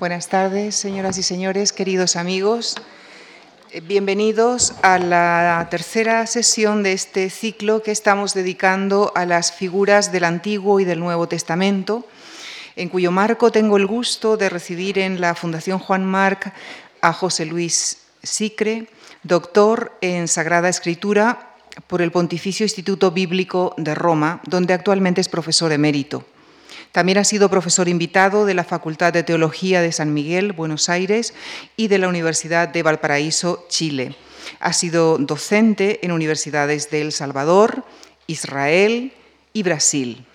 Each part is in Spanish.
Buenas tardes, señoras y señores, queridos amigos. Eh, bienvenidos a la tercera sesión de este ciclo que estamos dedicando a las figuras del Antiguo y del Nuevo Testamento, en cuyo marco tengo el gusto de recibir en la Fundación Juan Marc a José Luis Sicre, doctor en Sagrada Escritura por el Pontificio Instituto Bíblico de Roma, donde actualmente es profesor emérito. También ha sido profesor invitado de la Facultad de Teología de San Miguel, Buenos Aires, y de la Universidad de Valparaíso, Chile. Ha sido docente en universidades de El Salvador, Israel y Brasil.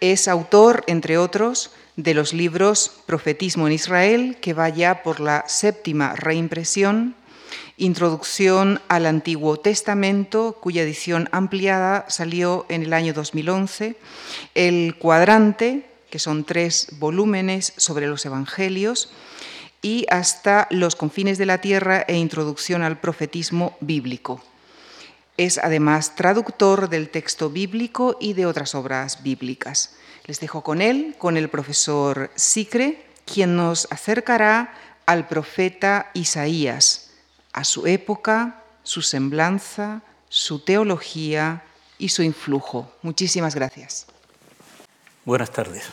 Es autor, entre otros, de los libros Profetismo en Israel, que va ya por la séptima reimpresión, Introducción al Antiguo Testamento, cuya edición ampliada salió en el año 2011, El Cuadrante, que son tres volúmenes sobre los Evangelios, y hasta Los confines de la tierra e Introducción al Profetismo Bíblico. Es además traductor del texto bíblico y de otras obras bíblicas. Les dejo con él, con el profesor Sicre, quien nos acercará al profeta Isaías a su época, su semblanza, su teología y su influjo. Muchísimas gracias. Buenas tardes.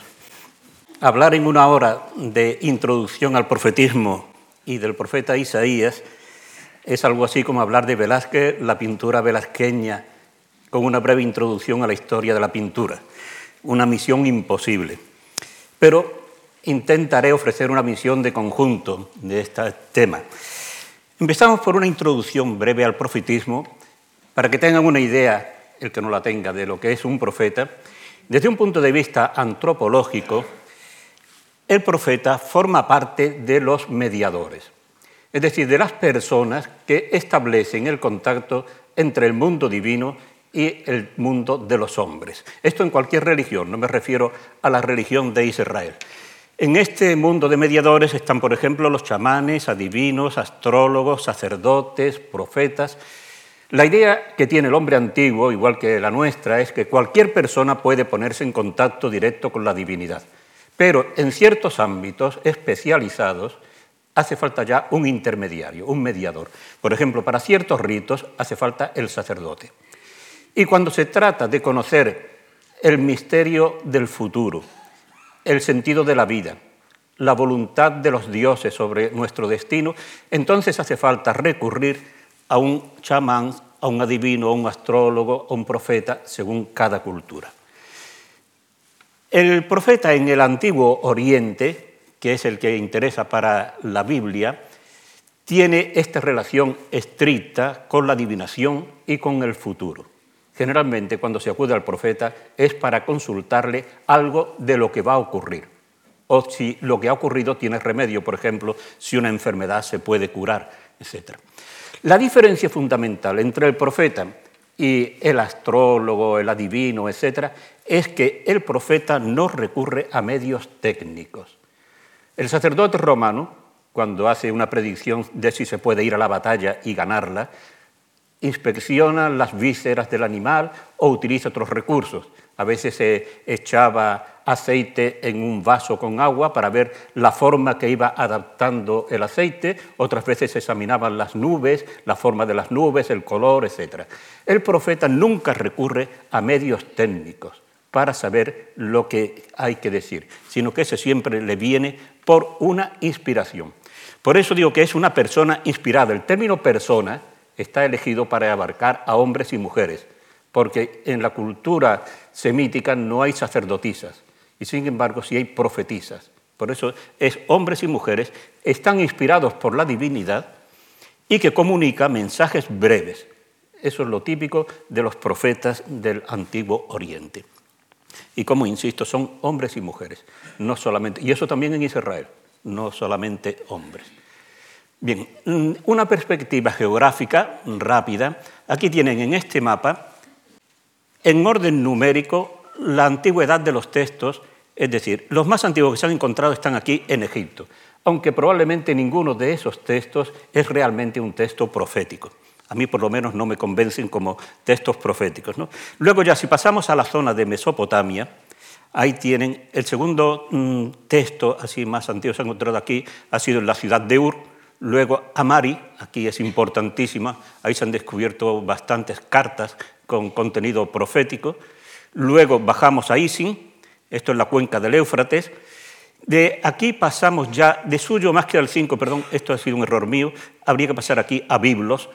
Hablar en una hora de introducción al profetismo y del profeta Isaías es algo así como hablar de Velázquez, la pintura velasqueña, con una breve introducción a la historia de la pintura. Una misión imposible. Pero intentaré ofrecer una misión de conjunto de este tema. Empezamos por una introducción breve al profetismo, para que tengan una idea, el que no la tenga, de lo que es un profeta. Desde un punto de vista antropológico, el profeta forma parte de los mediadores, es decir, de las personas que establecen el contacto entre el mundo divino y el mundo de los hombres. Esto en cualquier religión, no me refiero a la religión de Israel. En este mundo de mediadores están, por ejemplo, los chamanes, adivinos, astrólogos, sacerdotes, profetas. La idea que tiene el hombre antiguo, igual que la nuestra, es que cualquier persona puede ponerse en contacto directo con la divinidad. Pero en ciertos ámbitos especializados hace falta ya un intermediario, un mediador. Por ejemplo, para ciertos ritos hace falta el sacerdote. Y cuando se trata de conocer el misterio del futuro, el sentido de la vida, la voluntad de los dioses sobre nuestro destino, entonces hace falta recurrir a un chamán, a un adivino, a un astrólogo, a un profeta, según cada cultura. El profeta en el antiguo Oriente, que es el que interesa para la Biblia, tiene esta relación estricta con la adivinación y con el futuro. Generalmente cuando se acude al profeta es para consultarle algo de lo que va a ocurrir o si lo que ha ocurrido tiene remedio, por ejemplo, si una enfermedad se puede curar, etc. La diferencia fundamental entre el profeta y el astrólogo, el adivino, etc., es que el profeta no recurre a medios técnicos. El sacerdote romano, cuando hace una predicción de si se puede ir a la batalla y ganarla, inspecciona las vísceras del animal o utiliza otros recursos. A veces se echaba aceite en un vaso con agua para ver la forma que iba adaptando el aceite, otras veces se examinaban las nubes, la forma de las nubes, el color, etc. El profeta nunca recurre a medios técnicos para saber lo que hay que decir, sino que ese siempre le viene por una inspiración. Por eso digo que es una persona inspirada. El término persona está elegido para abarcar a hombres y mujeres, porque en la cultura semítica no hay sacerdotisas, y sin embargo sí hay profetisas. Por eso es hombres y mujeres, están inspirados por la divinidad y que comunica mensajes breves. Eso es lo típico de los profetas del antiguo Oriente. Y como insisto, son hombres y mujeres, no solamente, y eso también en Israel, no solamente hombres. Bien, mm, una perspectiva geográfica rápida. Aquí tienen en este mapa, en orden numérico, la antigüedad de los textos, es decir, los más antiguos que se han encontrado están aquí en Egipto, aunque probablemente ninguno de esos textos es realmente un texto profético. A mí por lo menos no me convencen como textos proféticos. Luego ya si pasamos a la zona de Mesopotamia, Ahí tienen el segundo mm, texto, así más antiguo, se ha encontrado aquí, ha sido en la ciudad de Ur. Luego Amari, aquí es importantísima, ahí se han descubierto bastantes cartas con contenido profético. Luego bajamos a Isin, esto es la cuenca del Éufrates. De aquí pasamos ya, de suyo más que al 5, perdón, esto ha sido un error mío, habría que pasar aquí a Biblos.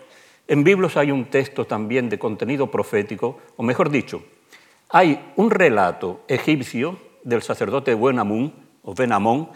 En Biblos hay un texto también de contenido profético, o mejor dicho, hay un relato egipcio del sacerdote Buenamún, o Benamón,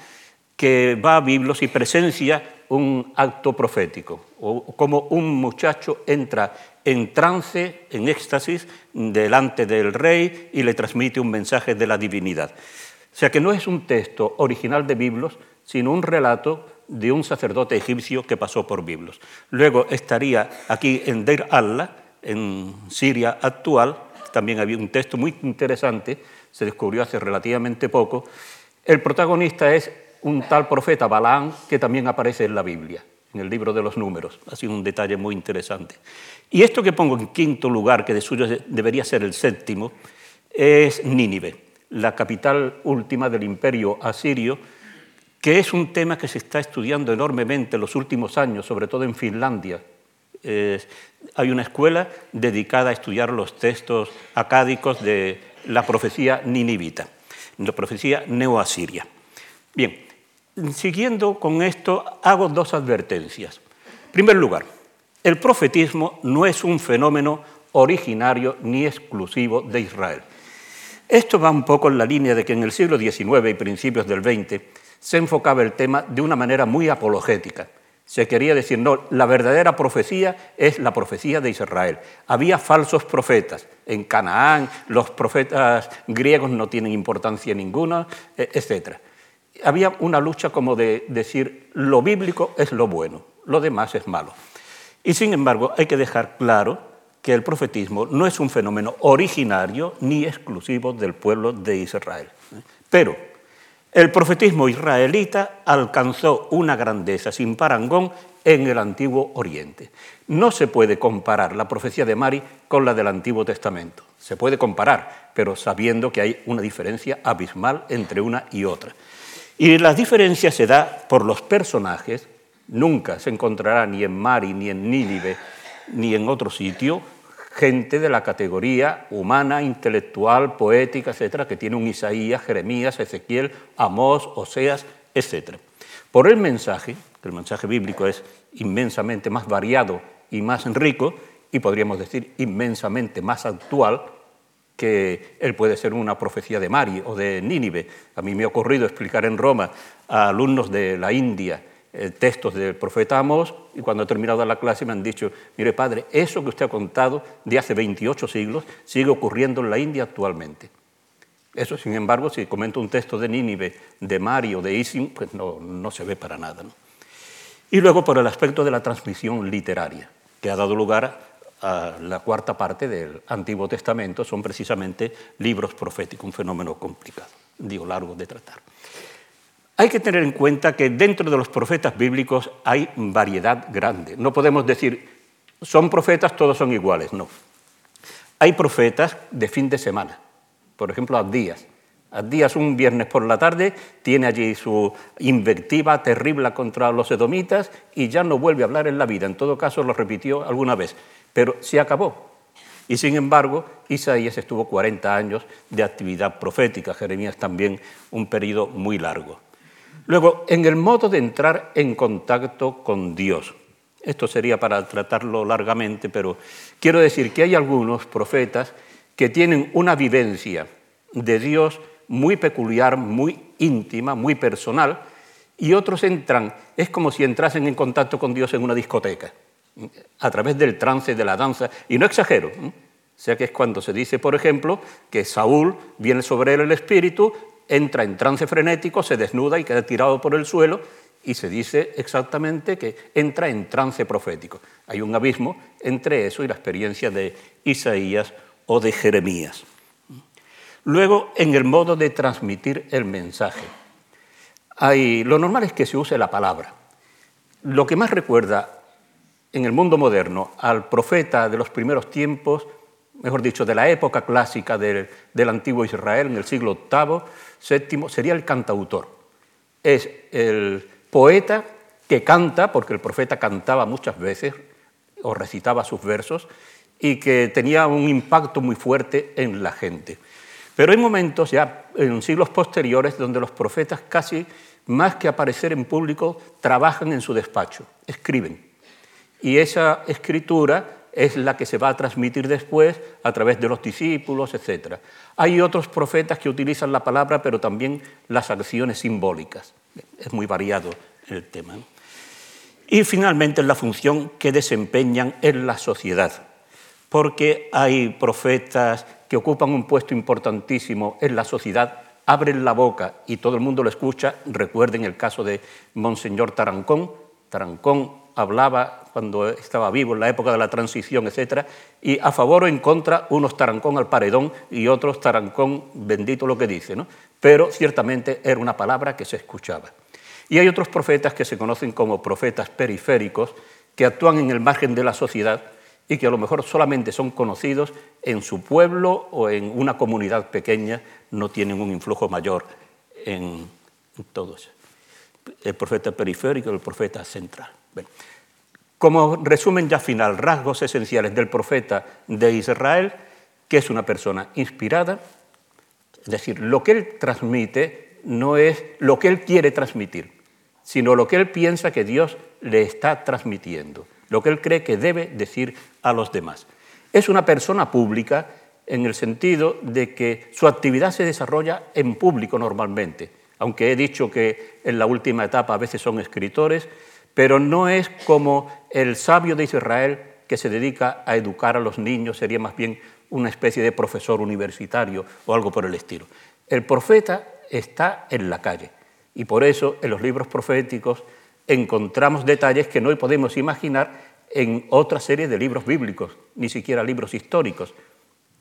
que va a Biblos y presencia un acto profético, o como un muchacho entra en trance, en éxtasis, delante del rey y le transmite un mensaje de la divinidad. O sea que no es un texto original de Biblos, sino un relato de un sacerdote egipcio que pasó por Biblos. Luego estaría aquí en Deir Allah, en Siria actual, también había un texto muy interesante, se descubrió hace relativamente poco. El protagonista es un tal profeta Balaam que también aparece en la Biblia, en el libro de los números. Ha sido un detalle muy interesante. Y esto que pongo en quinto lugar, que de suyo debería ser el séptimo, es Nínive, la capital última del imperio asirio, que es un tema que se está estudiando enormemente en los últimos años, sobre todo en Finlandia. hay una escuela dedicada a estudiar los textos acádicos de la profecía ninivita, la profecía neoasiria. Bien, siguiendo con esto, hago dos advertencias. En primer lugar, el profetismo no es un fenómeno originario ni exclusivo de Israel. Esto va un poco en la línea de que en el siglo XIX y principios del XX se enfocaba el tema de una manera muy apologética. Se quería decir, no, la verdadera profecía es la profecía de Israel. Había falsos profetas. En Canaán los profetas griegos no tienen importancia ninguna, e, etc había una lucha como de decir lo bíblico es lo bueno, lo demás es malo. Y sin embargo hay que dejar claro que el profetismo no es un fenómeno originario ni exclusivo del pueblo de Israel. Pero el profetismo israelita alcanzó una grandeza sin parangón en el Antiguo Oriente. No se puede comparar la profecía de Mari con la del Antiguo Testamento. Se puede comparar, pero sabiendo que hay una diferencia abismal entre una y otra. Y la diferencia se da por los personajes. Nunca se encontrará ni en Mari, ni en Nínive, ni en otro sitio gente de la categoría humana, intelectual, poética, etcétera, que tiene un Isaías, Jeremías, Ezequiel, Amós, Oseas, etcétera. Por el mensaje, que el mensaje bíblico es inmensamente más variado y más rico, y podríamos decir inmensamente más actual, que él puede ser una profecía de Mari o de Nínive. A mí me ha ocurrido explicar en Roma a alumnos de la India eh, textos del profeta Amós y cuando he terminado la clase me han dicho, mire padre, eso que usted ha contado de hace 28 siglos sigue ocurriendo en la India actualmente. Eso, sin embargo, si comento un texto de Nínive, de Mari o de Isim, pues no, no se ve para nada. Y luego por el aspecto de la transmisión literaria, que ha dado lugar la cuarta parte del Antiguo Testamento son precisamente libros proféticos, un fenómeno complicado, digo, largo de tratar. Hay que tener en cuenta que dentro de los profetas bíblicos hay variedad grande. No podemos decir, son profetas, todos son iguales, no. Hay profetas de fin de semana, por ejemplo, Abdías. Abdías un viernes por la tarde tiene allí su invectiva terrible contra los edomitas y ya no vuelve a hablar en la vida. En todo caso, lo repitió alguna vez pero se acabó. Y sin embargo, Isaías estuvo 40 años de actividad profética, Jeremías también un periodo muy largo. Luego, en el modo de entrar en contacto con Dios. Esto sería para tratarlo largamente, pero quiero decir que hay algunos profetas que tienen una vivencia de Dios muy peculiar, muy íntima, muy personal, y otros entran, es como si entrasen en contacto con Dios en una discoteca a través del trance de la danza. Y no exagero. O sea que es cuando se dice, por ejemplo, que Saúl viene sobre él el espíritu, entra en trance frenético, se desnuda y queda tirado por el suelo, y se dice exactamente que entra en trance profético. Hay un abismo entre eso y la experiencia de Isaías o de Jeremías. Luego, en el modo de transmitir el mensaje. Hay, lo normal es que se use la palabra. Lo que más recuerda en el mundo moderno al profeta de los primeros tiempos mejor dicho, de la época clásica del, antiguo Israel, en el siglo VIII, VII, sería el cantautor. Es el poeta que canta, porque el profeta cantaba muchas veces o recitaba sus versos, y que tenía un impacto muy fuerte en la gente. Pero hay momentos ya en siglos posteriores donde los profetas casi más que aparecer en público trabajan en su despacho, escriben. Y esa escritura es la que se va a transmitir después a través de los discípulos, etc. Hay otros profetas que utilizan la palabra, pero también las acciones simbólicas. Es muy variado el tema. Y finalmente la función que desempeñan en la sociedad, porque hay profetas que ocupan un puesto importantísimo en la sociedad, abren la boca y todo el mundo lo escucha. Recuerden el caso de Monseñor Tarancón. Tarancón hablaba cuando estaba vivo, en la época de la transición, etc. Y a favor o en contra, unos tarancón al paredón y otros tarancón, bendito lo que dice, ¿no? Pero ciertamente era una palabra que se escuchaba. Y hay otros profetas que se conocen como profetas periféricos, que actúan en el margen de la sociedad y que a lo mejor solamente son conocidos en su pueblo o en una comunidad pequeña, no tienen un influjo mayor en, todos. El profeta periférico el profeta central. Como resumen ya final, rasgos esenciales del profeta de Israel, que es una persona inspirada, es decir, lo que él transmite no es lo que él quiere transmitir, sino lo que él piensa que Dios le está transmitiendo, lo que él cree que debe decir a los demás. Es una persona pública en el sentido de que su actividad se desarrolla en público normalmente, aunque he dicho que en la última etapa a veces son escritores, pero no es como el sabio de Israel que se dedica a educar a los niños, sería más bien una especie de profesor universitario o algo por el estilo. El profeta está en la calle y por eso en los libros proféticos encontramos detalles que no podemos imaginar en otra serie de libros bíblicos, ni siquiera libros históricos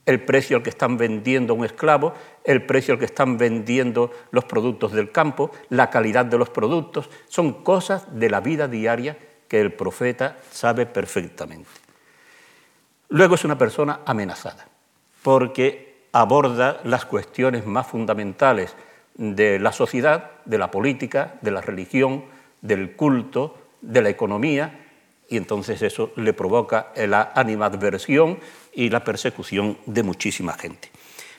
el precio al que están vendiendo un esclavo, el precio al que están vendiendo los productos del campo, la calidad de los productos, son cosas de la vida diaria que el profeta sabe perfectamente. Luego es una persona amenazada, porque aborda las cuestiones más fundamentales de la sociedad, de la política, de la religión, del culto, de la economía, y entonces eso le provoca la animadversión y la persecución de muchísima gente.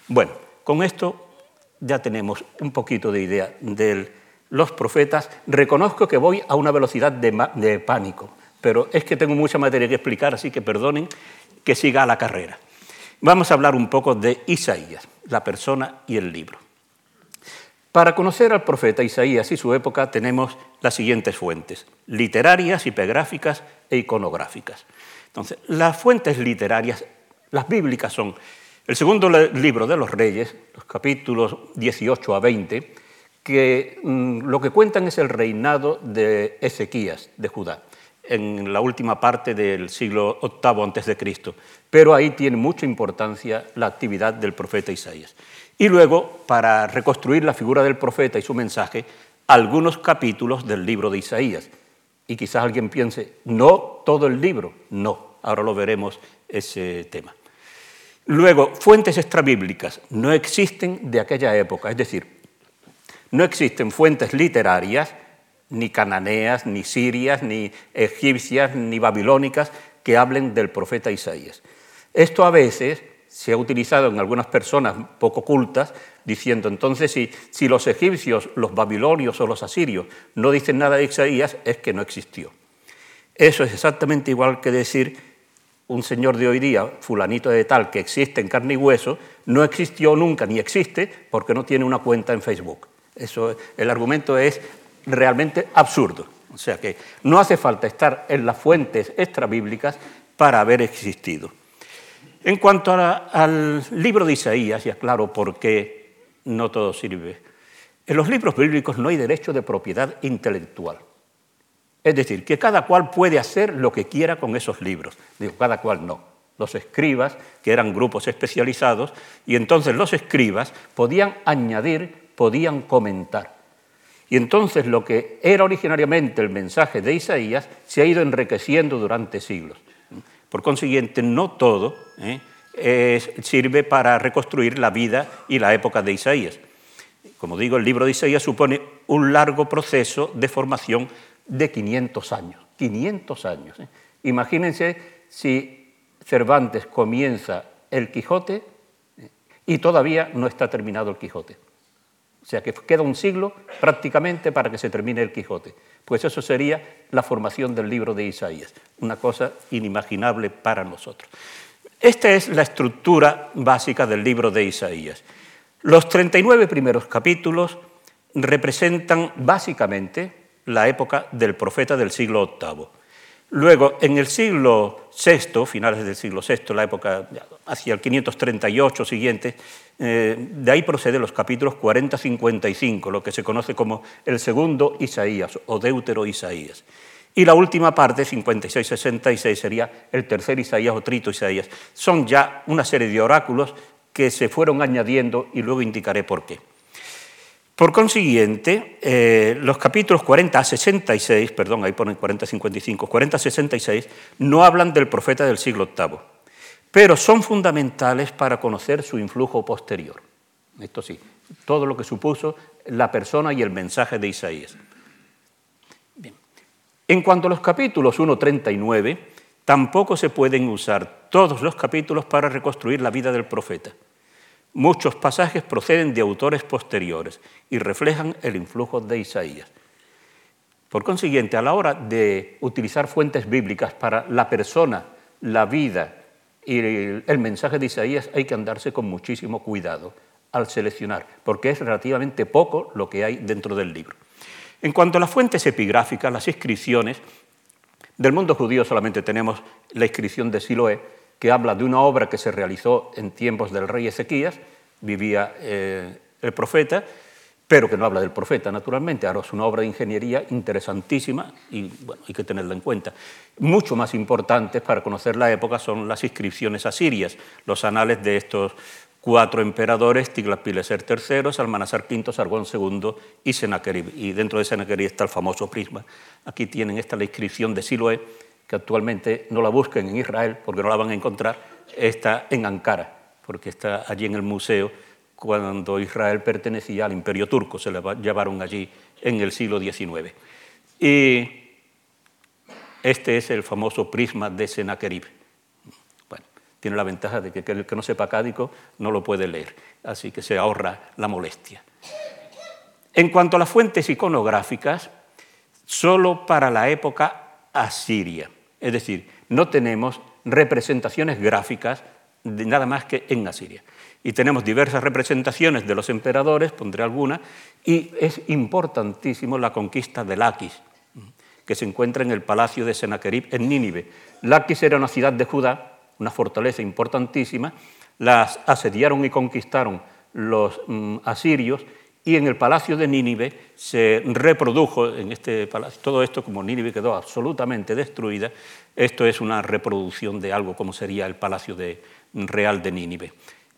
Bueno, con esto ya tenemos un poquito de idea de los profetas. Reconozco que voy a una velocidad de, pánico, pero es que tengo mucha materia que explicar, así que perdonen que siga la carrera. Vamos a hablar un poco de Isaías, la persona y el libro. Para conocer al profeta Isaías y su época tenemos las siguientes fuentes, literarias, hipegráficas e iconográficas. Entonces, las fuentes literarias las bíblicas son el segundo libro de los Reyes, los capítulos 18 a 20, que mm, lo que cuentan es el reinado de Ezequías de Judá en la última parte del siglo VIII antes de Cristo, pero ahí tiene mucha importancia la actividad del profeta Isaías. Y luego, para reconstruir la figura del profeta y su mensaje, algunos capítulos del libro de Isaías. Y quizás alguien piense, no todo el libro, no, ahora lo veremos ese tema. Luego, fuentes extrabíblicas no existen de aquella época, es decir, no existen fuentes literarias, ni cananeas, ni sirias, ni egipcias, ni babilónicas, que hablen del profeta Isaías. Esto a veces se ha utilizado en algunas personas poco cultas, diciendo entonces si, si los egipcios, los babilonios o los asirios no dicen nada de Isaías, es que no existió. Eso es exactamente igual que decir un señor de hoy día, fulanito de tal, que existe en carne y hueso, no existió nunca ni existe porque no tiene una cuenta en Facebook. Eso, el argumento es realmente absurdo. O sea que no hace falta estar en las fuentes extrabíblicas para haber existido. En cuanto al libro de Isaías, ya claro por qué no todo sirve. En los libros bíblicos no hay derecho de propiedad intelectual. Es decir, que cada cual puede hacer lo que quiera con esos libros. Digo, cada cual no. Los escribas, que eran grupos especializados, y entonces los escribas podían añadir, podían comentar. Y entonces lo que era originariamente el mensaje de Isaías se ha ido enriqueciendo durante siglos. Por consiguiente, no todo ¿eh? sirve para reconstruir la vida y la época de Isaías. Como digo, el libro de Isaías supone un largo proceso de formación de 500 años. 500 años. Imagínense si Cervantes comienza el Quijote ¿eh? y todavía no está terminado el Quijote. O sea que queda un siglo prácticamente para que se termine el Quijote. Pues eso sería la formación del libro de Isaías, una cosa inimaginable para nosotros. Esta es la estructura básica del libro de Isaías. Los 39 primeros capítulos representan básicamente la época del profeta del siglo VIII. Luego, en el siglo VI, finales del siglo VI, la época hacia el 538 siguiente, eh, de ahí proceden los capítulos 40-55, lo que se conoce como el segundo Isaías o Deutero Isaías. Y la última parte, 56-66, sería el tercer Isaías o trito Isaías. Son ya una serie de oráculos que se fueron añadiendo y luego indicaré por qué. Por consiguiente, eh, los capítulos 40 a 66, perdón, ahí ponen 40 a 55, 40 a 66, no hablan del profeta del siglo VIII, pero son fundamentales para conocer su influjo posterior. Esto sí, todo lo que supuso la persona y el mensaje de Isaías. Bien. En cuanto a los capítulos 1, 39, tampoco se pueden usar todos los capítulos para reconstruir la vida del profeta. Muchos pasajes proceden de autores posteriores y reflejan el influjo de Isaías. Por consiguiente, a la hora de utilizar fuentes bíblicas para la persona, la vida y el mensaje de Isaías, hay que andarse con muchísimo cuidado al seleccionar, porque es relativamente poco lo que hay dentro del libro. En cuanto a las fuentes epigráficas, las inscripciones, del mundo judío solamente tenemos la inscripción de Siloé, que habla de una obra que se realizó en tiempos del rey Ezequías, vivía eh, el profeta, pero que no habla del profeta, naturalmente. Ahora es una obra de ingeniería interesantísima y bueno, hay que tenerla en cuenta. Mucho más importantes para conocer la época son las inscripciones asirias, los anales de estos cuatro emperadores, Tiglath-Pileser III, Salmanasar V, Sargón II y Sennacherib. Y dentro de Sennacherib está el famoso prisma. Aquí tienen esta la inscripción de Siloé, actualmente no la busquen en Israel porque no la van a encontrar, está en Ankara, porque está allí en el museo cuando Israel pertenecía al imperio turco, se la llevaron allí en el siglo XIX. Y este es el famoso prisma de Sennacherib. Bueno, tiene la ventaja de que el que no sepa cádico no lo puede leer, así que se ahorra la molestia. En cuanto a las fuentes iconográficas, solo para la época asiria. Es decir, no tenemos representaciones gráficas de nada más que en Asiria. Y tenemos diversas representaciones de los emperadores, pondré alguna, y es importantísimo la conquista de Laquis, que se encuentra en el palacio de Sennacherib en Nínive. Laquis era una ciudad de Judá, una fortaleza importantísima, las asediaron y conquistaron los mm, asirios y en el palacio de Nínive se reprodujo, en este palacio, todo esto como Nínive quedó absolutamente destruida, esto es una reproducción de algo como sería el palacio real de Nínive.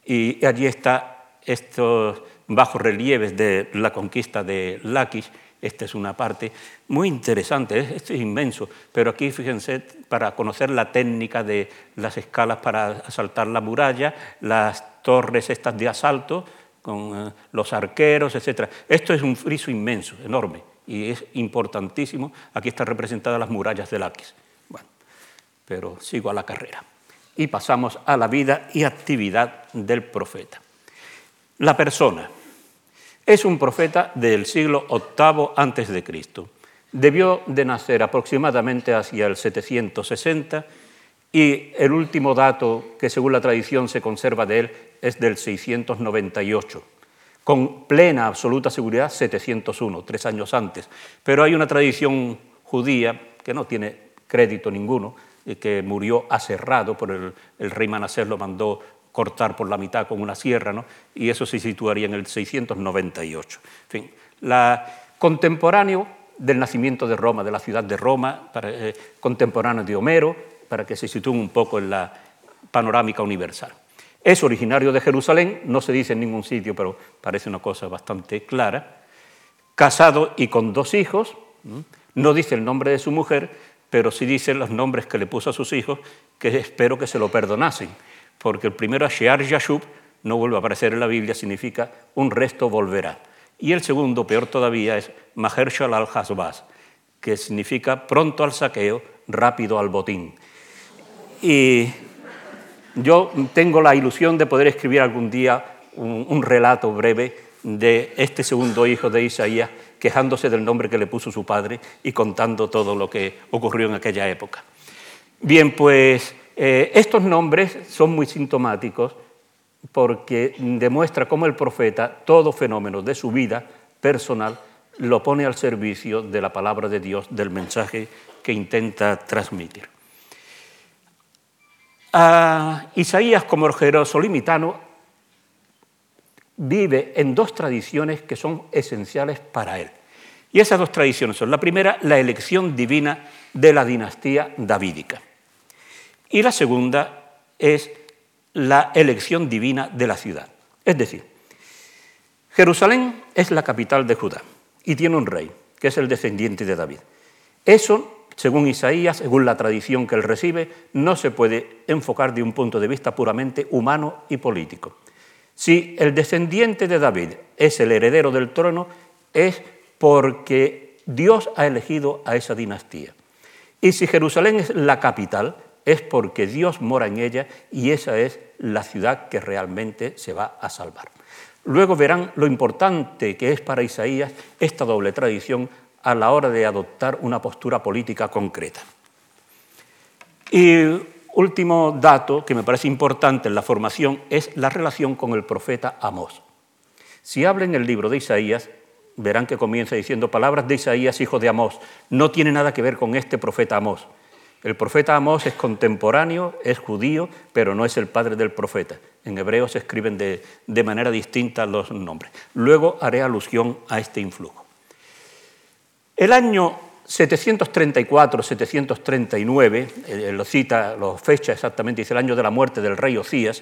Y allí está estos bajos relieves de la conquista de Laquis, esta es una parte muy interesante, esto es inmenso, pero aquí fíjense, para conocer la técnica de las escalas para asaltar la muralla, las torres estas de asalto, con eh, los arqueros, etc. Esto es un friso inmenso, enorme, y es importantísimo. Aquí están representadas las murallas de Laquis. Bueno, pero sigo a la carrera. Y pasamos a la vida y actividad del profeta. La persona es un profeta del siglo VIII antes de Cristo. Debió de nacer aproximadamente hacia el 760 y el último dato que según la tradición se conserva de él es del 698, con plena, absoluta seguridad 701, tres años antes. Pero hay una tradición judía que no tiene crédito ninguno, y que murió aserrado por el, rey Manasés, lo mandó cortar por la mitad con una sierra, ¿no? y eso se situaría en el 698. En fin, la, contemporáneo del nacimiento de Roma, de la ciudad de Roma, eh, contemporáneo de Homero, para que se sitúen un poco en la panorámica universal. Es originario de Jerusalén, no se dice en ningún sitio, pero parece una cosa bastante clara. Casado y con dos hijos, no dice el nombre de su mujer, pero sí dice los nombres que le puso a sus hijos, que espero que se lo perdonasen, porque el primero, Shear Yashub, no vuelve a aparecer en la Biblia, significa un resto volverá. Y el segundo, peor todavía, es Maher Shalal Hasbaz, que significa pronto al saqueo, rápido al botín. Y yo tengo la ilusión de poder escribir algún día un, relato breve de este segundo hijo de Isaías, quejándose del nombre que le puso su padre y contando todo lo que ocurrió en aquella época. Bien, pues eh, estos nombres son muy sintomáticos porque demuestra cómo el profeta, todo fenómeno de su vida personal, lo pone al servicio de la palabra de Dios, del mensaje que intenta transmitir. Isaías, como jerosolimitano, vive en dos tradiciones que son esenciales para él. Y esas dos tradiciones son, la primera, la elección divina de la dinastía davídica. Y la segunda es la elección divina de la ciudad. Es decir, Jerusalén es la capital de Judá y tiene un rey, que es el descendiente de David. Eso, según Isaías, según la tradición que él recibe, no se puede enfocar de un punto de vista puramente humano y político. Si el descendiente de David es el heredero del trono, es porque Dios ha elegido a esa dinastía. Y si Jerusalén es la capital, es porque Dios mora en ella y esa es la ciudad que realmente se va a salvar. Luego verán lo importante que es para Isaías esta doble tradición a la hora de adoptar una postura política concreta. Y último dato que me parece importante en la formación es la relación con el profeta Amós. Si hablan el libro de Isaías, verán que comienza diciendo palabras de Isaías, hijo de Amós. No tiene nada que ver con este profeta Amós. El profeta Amós es contemporáneo, es judío, pero no es el padre del profeta. En hebreo se escriben de, de manera distinta los nombres. Luego haré alusión a este influjo. El año 734-739, eh, lo cita, lo fecha exactamente, dice el año de la muerte del rey Ocías,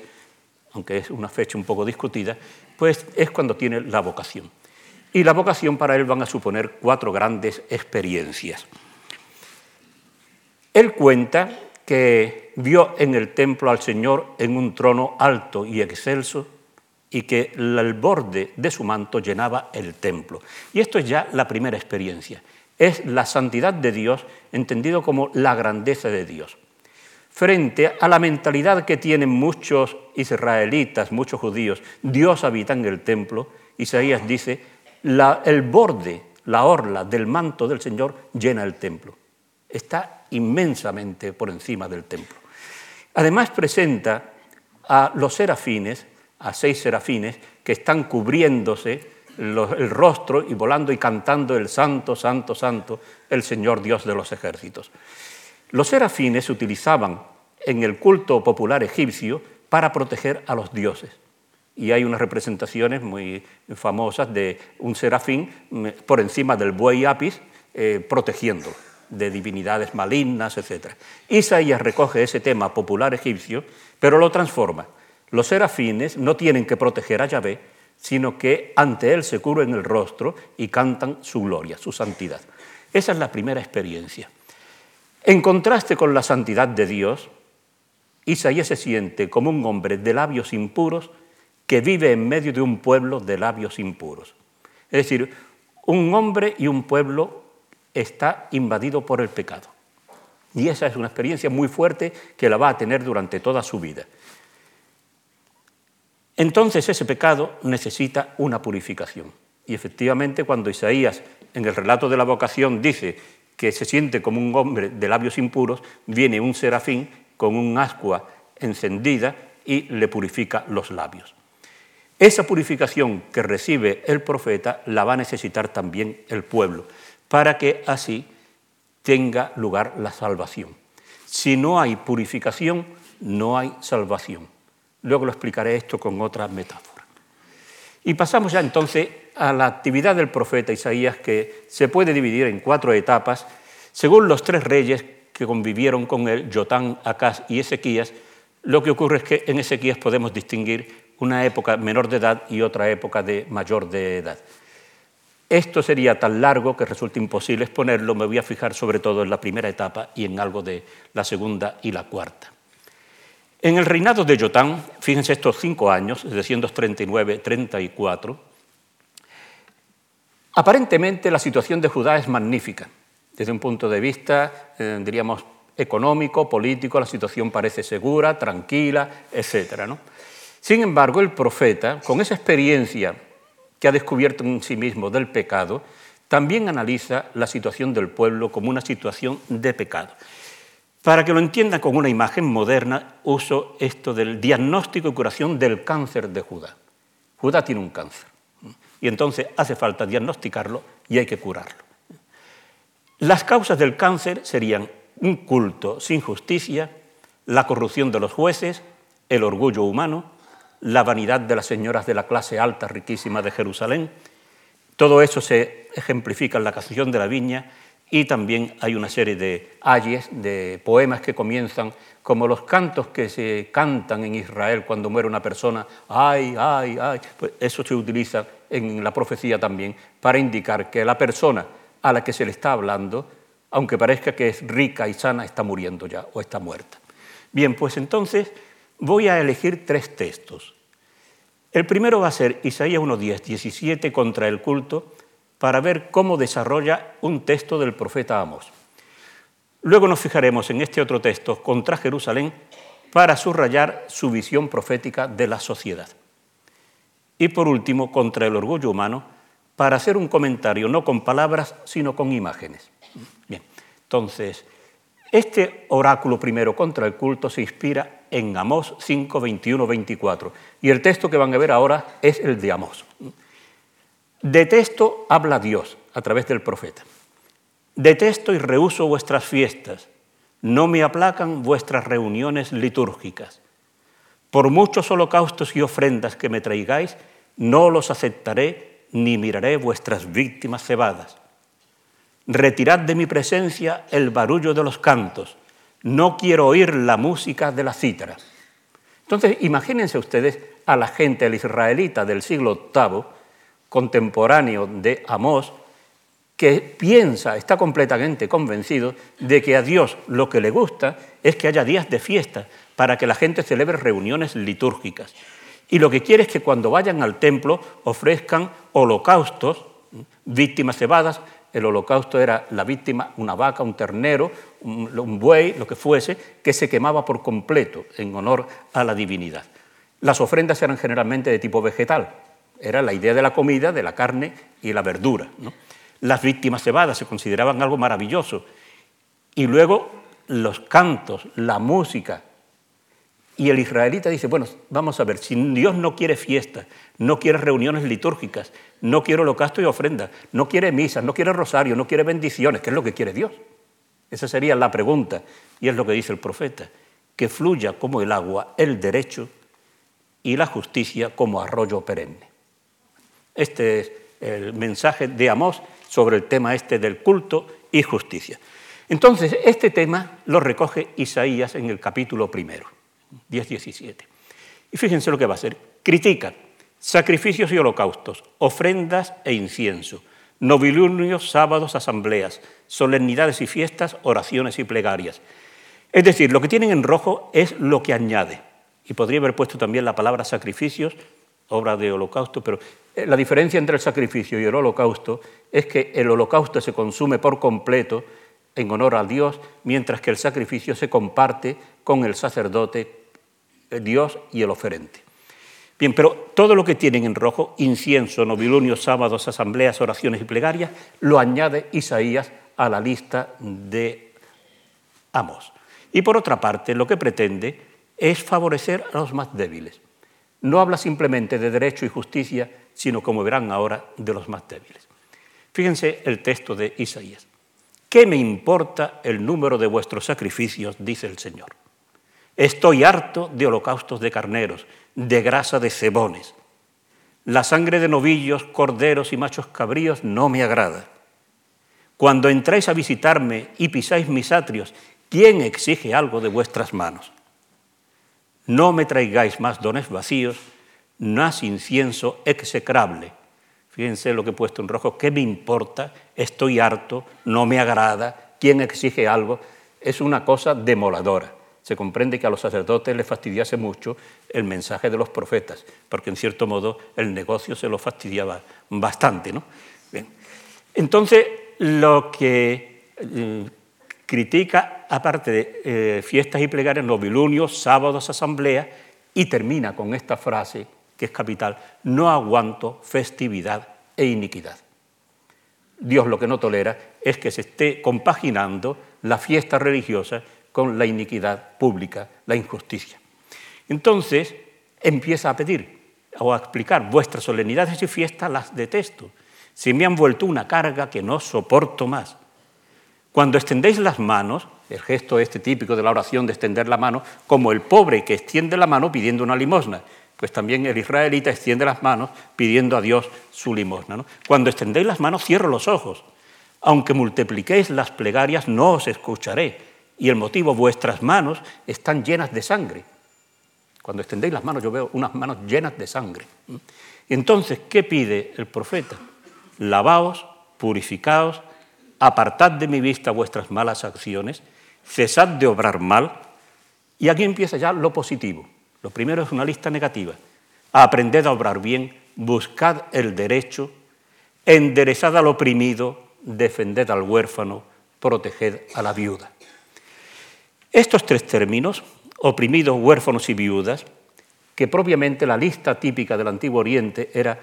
aunque es una fecha un poco discutida, pues es cuando tiene la vocación. Y la vocación para él van a suponer cuatro grandes experiencias. Él cuenta que vio en el templo al Señor en un trono alto y excelso y que el borde de su manto llenaba el templo. Y esto es ya la primera experiencia es la santidad de Dios, entendido como la grandeza de Dios. Frente a la mentalidad que tienen muchos israelitas, muchos judíos, Dios habita en el templo, Isaías dice, el borde, la orla del manto del Señor llena el templo. Está inmensamente por encima del templo. Además presenta a los serafines, a seis serafines, que están cubriéndose el rostro y volando y cantando el santo, santo, santo, el Señor Dios de los ejércitos. Los serafines se utilizaban en el culto popular egipcio para proteger a los dioses. Y hay unas representaciones muy famosas de un serafín mm, por encima del buey apis eh, protegiendo de divinidades malignas, etc. Isaías recoge ese tema popular egipcio, pero lo transforma. Los serafines no tienen que proteger a Yahvé, sino que ante Él se cubren el rostro y cantan su gloria, su santidad. Esa es la primera experiencia. En contraste con la santidad de Dios, Isaías se siente como un hombre de labios impuros que vive en medio de un pueblo de labios impuros. Es decir, un hombre y un pueblo está invadido por el pecado. Y esa es una experiencia muy fuerte que la va a tener durante toda su vida. Entonces ese pecado necesita una purificación. Y efectivamente cuando Isaías en el relato de la vocación dice que se siente como un hombre de labios impuros, viene un serafín con un ascua encendida y le purifica los labios. Esa purificación que recibe el profeta la va a necesitar también el pueblo, para que así tenga lugar la salvación. Si no hay purificación, no hay salvación. Luego lo explicaré esto con otra metáfora. Y pasamos ya entonces a la actividad del profeta Isaías, que se puede dividir en cuatro etapas, según los tres reyes que convivieron con él, Jotán, Acaz y Ezequías. Lo que ocurre es que en Ezequías podemos distinguir una época menor de edad y otra época de mayor de edad. Esto sería tan largo que resulta imposible exponerlo, me voy a fijar sobre todo en la primera etapa y en algo de la segunda y la cuarta. En el reinado de Yotán, fíjense estos cinco años, de 139-34, aparentemente la situación de Judá es magnífica. Desde un punto de vista, eh, diríamos, económico, político, la situación parece segura, tranquila, etc. Sin embargo, el profeta, con esa experiencia que ha descubierto en sí mismo del pecado, también analiza la situación del pueblo como una situación de pecado. Para que lo entiendan con una imagen moderna, uso esto del diagnóstico y curación del cáncer de Judá. Judá tiene un cáncer y entonces hace falta diagnosticarlo y hay que curarlo. Las causas del cáncer serían un culto sin justicia, la corrupción de los jueces, el orgullo humano, la vanidad de las señoras de la clase alta riquísima de Jerusalén. Todo eso se ejemplifica en la canción de la viña y también hay una serie de ayes, de poemas que comienzan como los cantos que se cantan en Israel cuando muere una persona, ay, ay, ay, pues eso se utiliza en la profecía también para indicar que la persona a la que se le está hablando, aunque parezca que es rica y sana, está muriendo ya o está muerta. Bien, pues entonces voy a elegir tres textos. El primero va a ser Isaías 1.10, 17 contra el culto, para ver cómo desarrolla un texto del profeta Amos. Luego nos fijaremos en este otro texto contra Jerusalén para subrayar su visión profética de la sociedad. Y por último, contra el orgullo humano, para hacer un comentario no con palabras, sino con imágenes. Bien, entonces, este oráculo primero contra el culto se inspira en Amós 5, 21, 24. Y el texto que van a ver ahora es el de Amós. Detesto, habla Dios a través del profeta. Detesto y rehuso vuestras fiestas. No me aplacan vuestras reuniones litúrgicas. Por muchos holocaustos y ofrendas que me traigáis, no los aceptaré ni miraré vuestras víctimas cebadas. Retirad de mi presencia el barullo de los cantos. No quiero oír la música de la cítara. Entonces, imagínense ustedes a la gente, el israelita del siglo VIII, contemporáneo de Amós, que piensa, está completamente convencido de que a Dios lo que le gusta es que haya días de fiesta para que la gente celebre reuniones litúrgicas. Y lo que quiere es que cuando vayan al templo ofrezcan holocaustos, víctimas cebadas. El holocausto era la víctima, una vaca, un ternero, un buey, lo que fuese, que se quemaba por completo en honor a la divinidad. Las ofrendas eran generalmente de tipo vegetal, era la idea de la comida, de la carne y la verdura. Las víctimas cebadas se consideraban algo maravilloso. Y luego los cantos, la música. Y el israelita dice, bueno, vamos a ver, si Dios no quiere fiestas, no quiere reuniones litúrgicas, no quiere holocausto y ofrenda, no quiere misas, no quiere rosario, no quiere bendiciones, ¿qué es lo que quiere Dios? Esa sería la pregunta. Y es lo que dice el profeta, que fluya como el agua el derecho y la justicia como arroyo perenne. Este es el mensaje de Amós sobre el tema este del culto y justicia. Entonces, este tema lo recoge Isaías en el capítulo primero, 10-17. Y fíjense lo que va a hacer. Critica sacrificios y holocaustos, ofrendas e incienso, novilunios, sábados, asambleas, solemnidades y fiestas, oraciones y plegarias. Es decir, lo que tienen en rojo es lo que añade. Y podría haber puesto también la palabra sacrificios, obra de holocausto, pero eh, la diferencia entre el sacrificio y el holocausto es que el holocausto se consume por completo en honor a Dios, mientras que el sacrificio se comparte con el sacerdote, Dios y el oferente. Bien, pero todo lo que tienen en rojo, incienso, novilunios, sábados, asambleas, oraciones y plegarias, lo añade Isaías a la lista de Amos. Y por otra parte, lo que pretende es favorecer a los más débiles. No habla simplemente de derecho y justicia, sino, como verán ahora, de los más débiles. Fíjense el texto de Isaías. ¿Qué me importa el número de vuestros sacrificios? dice el Señor. Estoy harto de holocaustos de carneros, de grasa de cebones. La sangre de novillos, corderos y machos cabríos no me agrada. Cuando entráis a visitarme y pisáis mis atrios, ¿quién exige algo de vuestras manos? No me traigáis más dones vacíos, más incienso execrable. Fíjense lo que he puesto en rojo, ¿qué me importa? Estoy harto, no me agrada, ¿quién exige algo? Es una cosa demoladora. se comprende que a los sacerdotes les fastidiase mucho el mensaje de los profetas, porque en cierto modo el negocio se lo fastidiaba bastante. ¿no? Entonces, lo que eh, critica, aparte de eh, fiestas y plegarias, novilunios, sábados, asambleas, y termina con esta frase que es capital, no aguanto festividad e iniquidad. Dios lo que no tolera es que se esté compaginando la fiesta religiosa con la iniquidad pública, la injusticia. Entonces empieza a pedir o a explicar, vuestras solemnidades y fiestas las detesto, se me han vuelto una carga que no soporto más. Cuando extendéis las manos, el gesto este típico de la oración de extender la mano, como el pobre que extiende la mano pidiendo una limosna, pues también el israelita extiende las manos pidiendo a Dios su limosna. Cuando extendéis las manos, cierro los ojos. Aunque multipliquéis las plegarias, no os escucharé. Y el motivo, vuestras manos están llenas de sangre. Cuando extendéis las manos, yo veo unas manos llenas de sangre. Entonces, ¿qué pide el profeta? Lavaos, purificaos, apartad de mi vista vuestras malas acciones, cesad de obrar mal. Y aquí empieza ya lo positivo. Lo primero es una lista negativa. Aprended a obrar bien, buscad el derecho, enderezad al oprimido, defended al huérfano, proteged a la viuda. Estos tres términos, oprimidos, huérfanos y viudas, que propiamente la lista típica del Antiguo Oriente era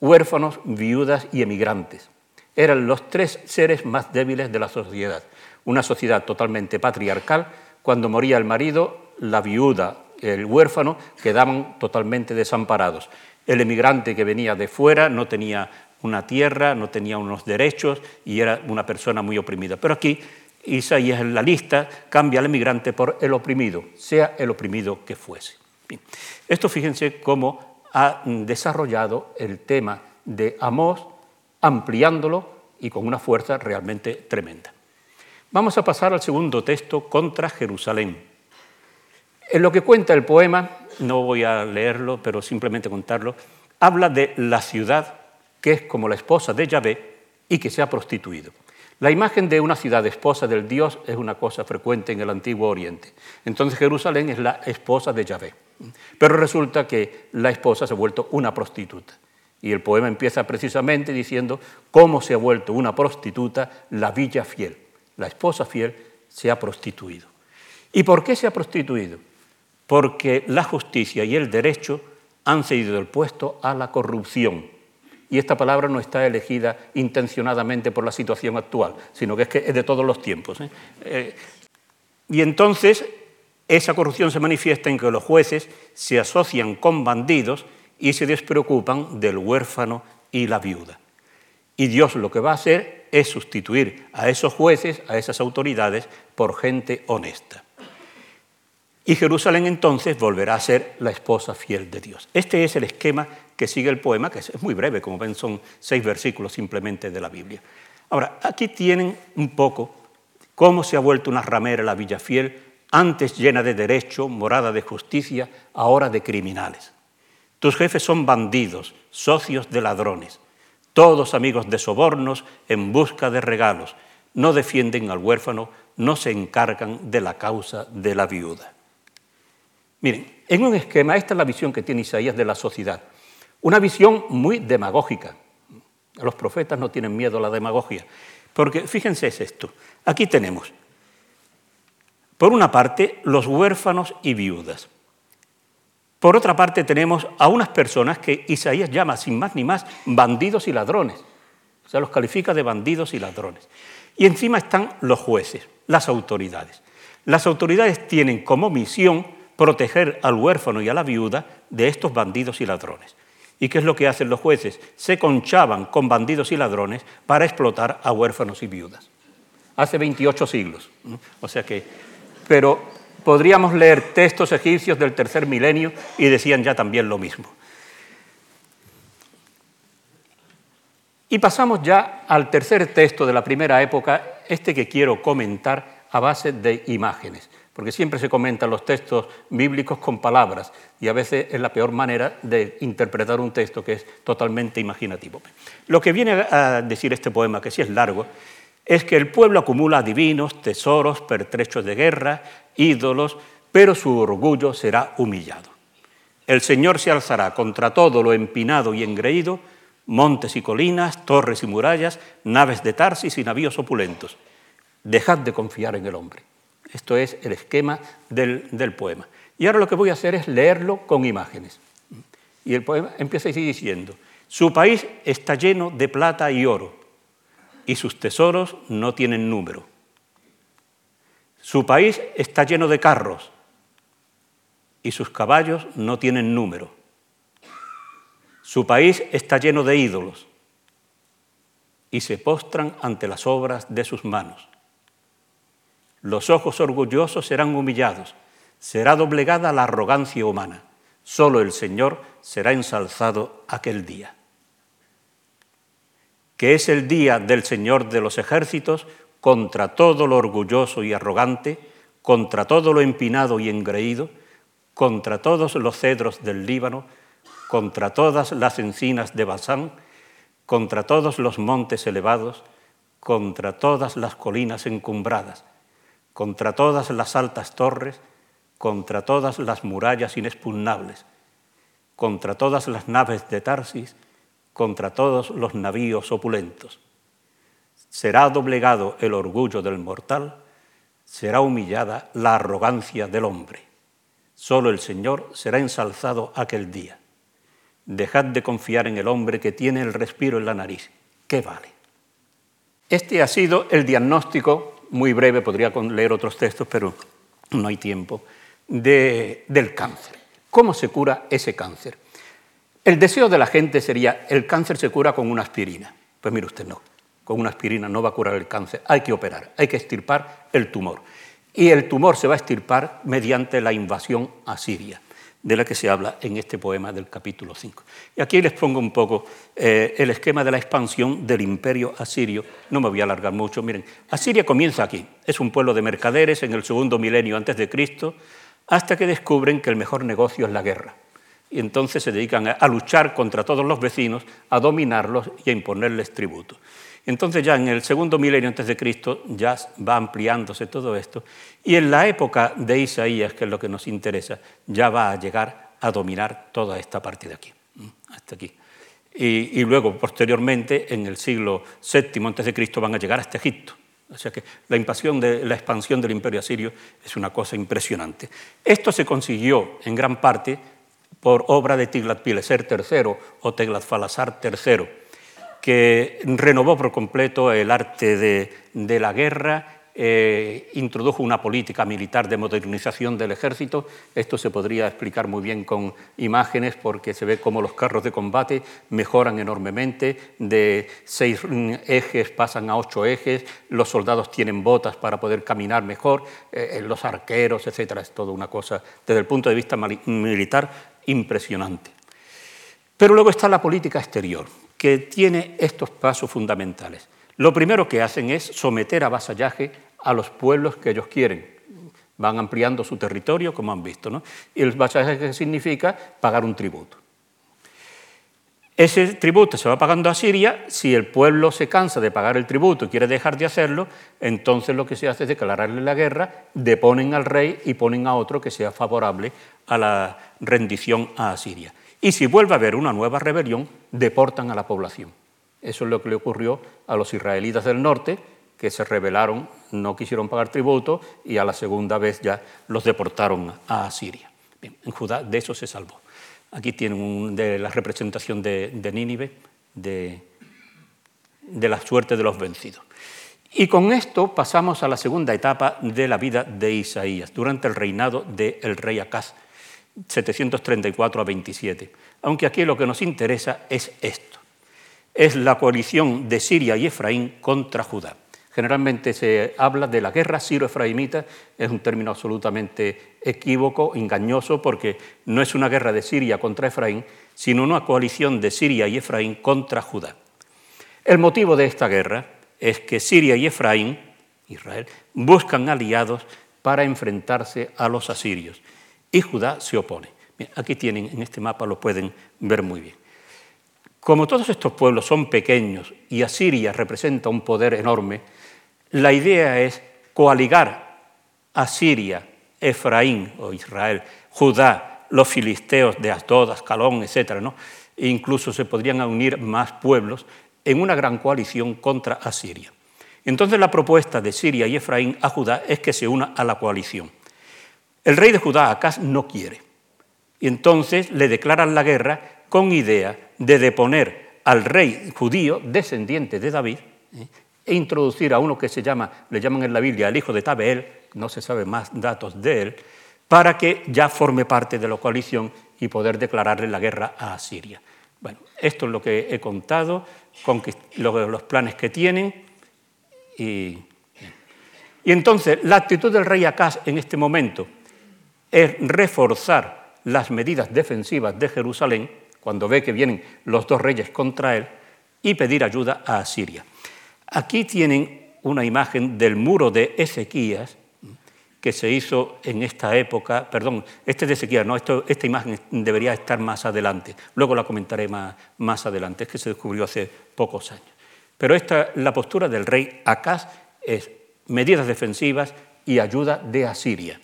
huérfanos, viudas y emigrantes. Eran los tres seres más débiles de la sociedad. Una sociedad totalmente patriarcal, cuando moría el marido, la viuda el huérfano quedaban totalmente desamparados. El emigrante que venía de fuera no tenía una tierra, no tenía unos derechos y era una persona muy oprimida. Pero aquí Isaías en la lista cambia al emigrante por el oprimido, sea el oprimido que fuese. Esto fíjense cómo ha desarrollado el tema de Amós, ampliándolo y con una fuerza realmente tremenda. Vamos a pasar al segundo texto contra Jerusalén. En lo que cuenta el poema, no voy a leerlo, pero simplemente contarlo, habla de la ciudad que es como la esposa de Yahvé y que se ha prostituido. La imagen de una ciudad esposa del Dios es una cosa frecuente en el Antiguo Oriente. Entonces Jerusalén es la esposa de Yahvé. Pero resulta que la esposa se ha vuelto una prostituta. Y el poema empieza precisamente diciendo cómo se ha vuelto una prostituta la villa fiel. La esposa fiel se ha prostituido. ¿Y por qué se ha prostituido? porque la justicia y el derecho han cedido el puesto a la corrupción. Y esta palabra no está elegida intencionadamente por la situación actual, sino que es, que es de todos los tiempos. ¿eh? Eh, y entonces esa corrupción se manifiesta en que los jueces se asocian con bandidos y se despreocupan del huérfano y la viuda. Y Dios lo que va a hacer es sustituir a esos jueces, a esas autoridades, por gente honesta. Y Jerusalén entonces volverá a ser la esposa fiel de Dios. Este es el esquema que sigue el poema, que es muy breve, como ven, son seis versículos simplemente de la Biblia. Ahora, aquí tienen un poco cómo se ha vuelto una ramera la villa fiel, antes llena de derecho, morada de justicia, ahora de criminales. Tus jefes son bandidos, socios de ladrones, todos amigos de sobornos en busca de regalos, no defienden al huérfano, no se encargan de la causa de la viuda. Miren, en un esquema, esta es la visión que tiene Isaías de la sociedad. Una visión muy demagógica. Los profetas no tienen miedo a la demagogia. Porque fíjense es esto. Aquí tenemos, por una parte, los huérfanos y viudas. Por otra parte, tenemos a unas personas que Isaías llama, sin más ni más, bandidos y ladrones. O sea, los califica de bandidos y ladrones. Y encima están los jueces, las autoridades. Las autoridades tienen como misión proteger al huérfano y a la viuda de estos bandidos y ladrones. ¿Y qué es lo que hacen los jueces? Se conchaban con bandidos y ladrones para explotar a huérfanos y viudas. Hace 28 siglos. O sea que, pero podríamos leer textos egipcios del tercer milenio y decían ya también lo mismo. Y pasamos ya al tercer texto de la primera época, este que quiero comentar a base de imágenes porque siempre se comentan los textos bíblicos con palabras y a veces es la peor manera de interpretar un texto que es totalmente imaginativo. Lo que viene a decir este poema, que sí es largo, es que el pueblo acumula divinos, tesoros, pertrechos de guerra, ídolos, pero su orgullo será humillado. El Señor se alzará contra todo lo empinado y engreído, montes y colinas, torres y murallas, naves de Tarsis y navíos opulentos. Dejad de confiar en el hombre. Esto es el esquema del, del poema. Y ahora lo que voy a hacer es leerlo con imágenes. Y el poema empieza así diciendo, su país está lleno de plata y oro, y sus tesoros no tienen número. Su país está lleno de carros, y sus caballos no tienen número. Su país está lleno de ídolos, y se postran ante las obras de sus manos. Los ojos orgullosos serán humillados, será doblegada la arrogancia humana. Solo el Señor será ensalzado aquel día. Que es el día del Señor de los ejércitos contra todo lo orgulloso y arrogante, contra todo lo empinado y engreído, contra todos los cedros del Líbano, contra todas las encinas de Basán, contra todos los montes elevados, contra todas las colinas encumbradas, contra todas las altas torres, contra todas las murallas inexpugnables, contra todas las naves de Tarsis, contra todos los navíos opulentos. Será doblegado el orgullo del mortal, será humillada la arrogancia del hombre. Solo el Señor será ensalzado aquel día. Dejad de confiar en el hombre que tiene el respiro en la nariz. ¿Qué vale? Este ha sido el diagnóstico, muy breve, podría leer otros textos, pero no hay tiempo, del cáncer. ¿Cómo se cura ese cáncer? El deseo de la gente sería, el cáncer se cura con una aspirina. Pues mire usted, no, con una aspirina no va a curar el cáncer, hay que operar, hay que extirpar el tumor. Y el tumor se va a extirpar mediante la invasión a Siria, de la que se habla en este poema del capítulo 5. Y aquí les pongo un poco eh, el esquema de la expansión del imperio asirio. No me voy a alargar mucho. Miren, Asiria comienza aquí. Es un pueblo de mercaderes en el segundo milenio antes de Cristo hasta que descubren que el mejor negocio es la guerra. Y entonces se dedican a luchar contra todos los vecinos, a dominarlos y a imponerles tributo. Entonces ya en el segundo milenio antes de Cristo ya va ampliándose todo esto y en la época de Isaías, que es lo que nos interesa, ya va a llegar a dominar toda esta parte de aquí, hasta aquí. Y, luego, posteriormente, en el siglo VII antes de Cristo, van a llegar hasta Egipto. O sea que la, de, la expansión del imperio asirio es una cosa impresionante. Esto se consiguió en gran parte por obra de Tiglat-Pileser III o Tiglat-Falasar III, que renovó por completo el arte de la guerra eh, introdujo una política militar de modernización del ejército. Esto se podría explicar muy bien con imágenes porque se ve cómo los carros de combate mejoran enormemente, de seis ejes pasan a ocho ejes, los soldados tienen botas para poder caminar mejor, eh, los arqueros, etc. Es toda una cosa desde el punto de vista militar impresionante. Pero luego está la política exterior, que tiene estos pasos fundamentales. Lo primero que hacen es someter a vasallaje a los pueblos que ellos quieren. Van ampliando su territorio, como han visto. ¿no? Y el vasallaje significa pagar un tributo. Ese tributo se va pagando a Siria. Si el pueblo se cansa de pagar el tributo y quiere dejar de hacerlo, entonces lo que se hace es declararle la guerra, deponen al rey y ponen a otro que sea favorable a la rendición a Asiria. Y si vuelve a haber una nueva rebelión, deportan a la población. Eso es lo que le ocurrió a los israelitas del norte, que se rebelaron, no quisieron pagar tributo y a la segunda vez ya los deportaron a Siria. en Judá de eso se salvó. Aquí tienen de la representación de, Nínive, de, de la suerte de los vencidos. Y con esto pasamos a la segunda etapa de la vida de Isaías, durante el reinado del rey Acaz, 734 a 27. Aunque aquí lo que nos interesa es esto es la coalición de Siria y Efraín contra Judá. Generalmente se habla de la guerra siro-efraimita, es un término absolutamente equívoco, engañoso, porque no es una guerra de Siria contra Efraín, sino una coalición de Siria y Efraín contra Judá. El motivo de esta guerra es que Siria y Efraín, Israel, buscan aliados para enfrentarse a los asirios y Judá se opone. aquí tienen, en este mapa lo pueden ver muy bien. Como todos estos pueblos son pequeños y Asiria representa un poder enorme, la idea es coaligar a Siria Efraín o Israel, Judá, los filisteos de Asdod, Ascalón, etc. ¿no? E incluso se podrían unir más pueblos en una gran coalición contra Asiria. Entonces la propuesta de Siria y Efraín a Judá es que se una a la coalición. El rey de Judá, Acaz, no quiere. Y entonces le declaran la guerra con idea de deponer al rey judío, descendiente de David, ¿eh? E introducir a uno que se llama, le llaman en la Biblia el hijo de Tabeel, no se sabe más datos de él, para que ya forme parte de la coalición y poder declararle la guerra a Siria. Bueno, esto es lo que he contado, con los planes que tienen. Y, y entonces, la actitud del rey Acaz en este momento es reforzar las medidas defensivas de Jerusalén, cuando ve que vienen los dos reyes contra él, y pedir ayuda a Asiria. Aquí tienen una imagen del muro de Ezequías, que se hizo en esta época, perdón, este de Ezequías, no, esta imagen debería estar más adelante, luego la comentaré más, más adelante, es que se descubrió hace pocos años. Pero esta, la postura del rey Acaz es medidas defensivas y ayuda de Asiria.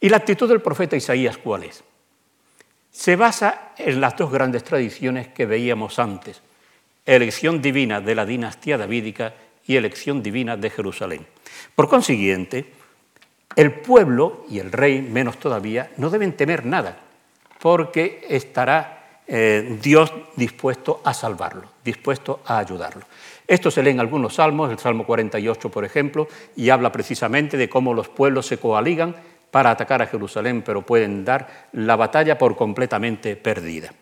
¿Y la actitud del profeta Isaías cuál es? Se basa en las dos grandes tradiciones que veíamos antes, elección divina de la dinastía davídica y elección divina de Jerusalén. Por consiguiente, el pueblo y el rey, menos todavía, no deben temer nada, porque estará eh, Dios dispuesto a salvarlo, dispuesto a ayudarlo. Esto se lee en algunos salmos, el Salmo 48, por ejemplo, y habla precisamente de cómo los pueblos se coaligan para atacar a Jerusalén, pero pueden dar la batalla por completamente perdida.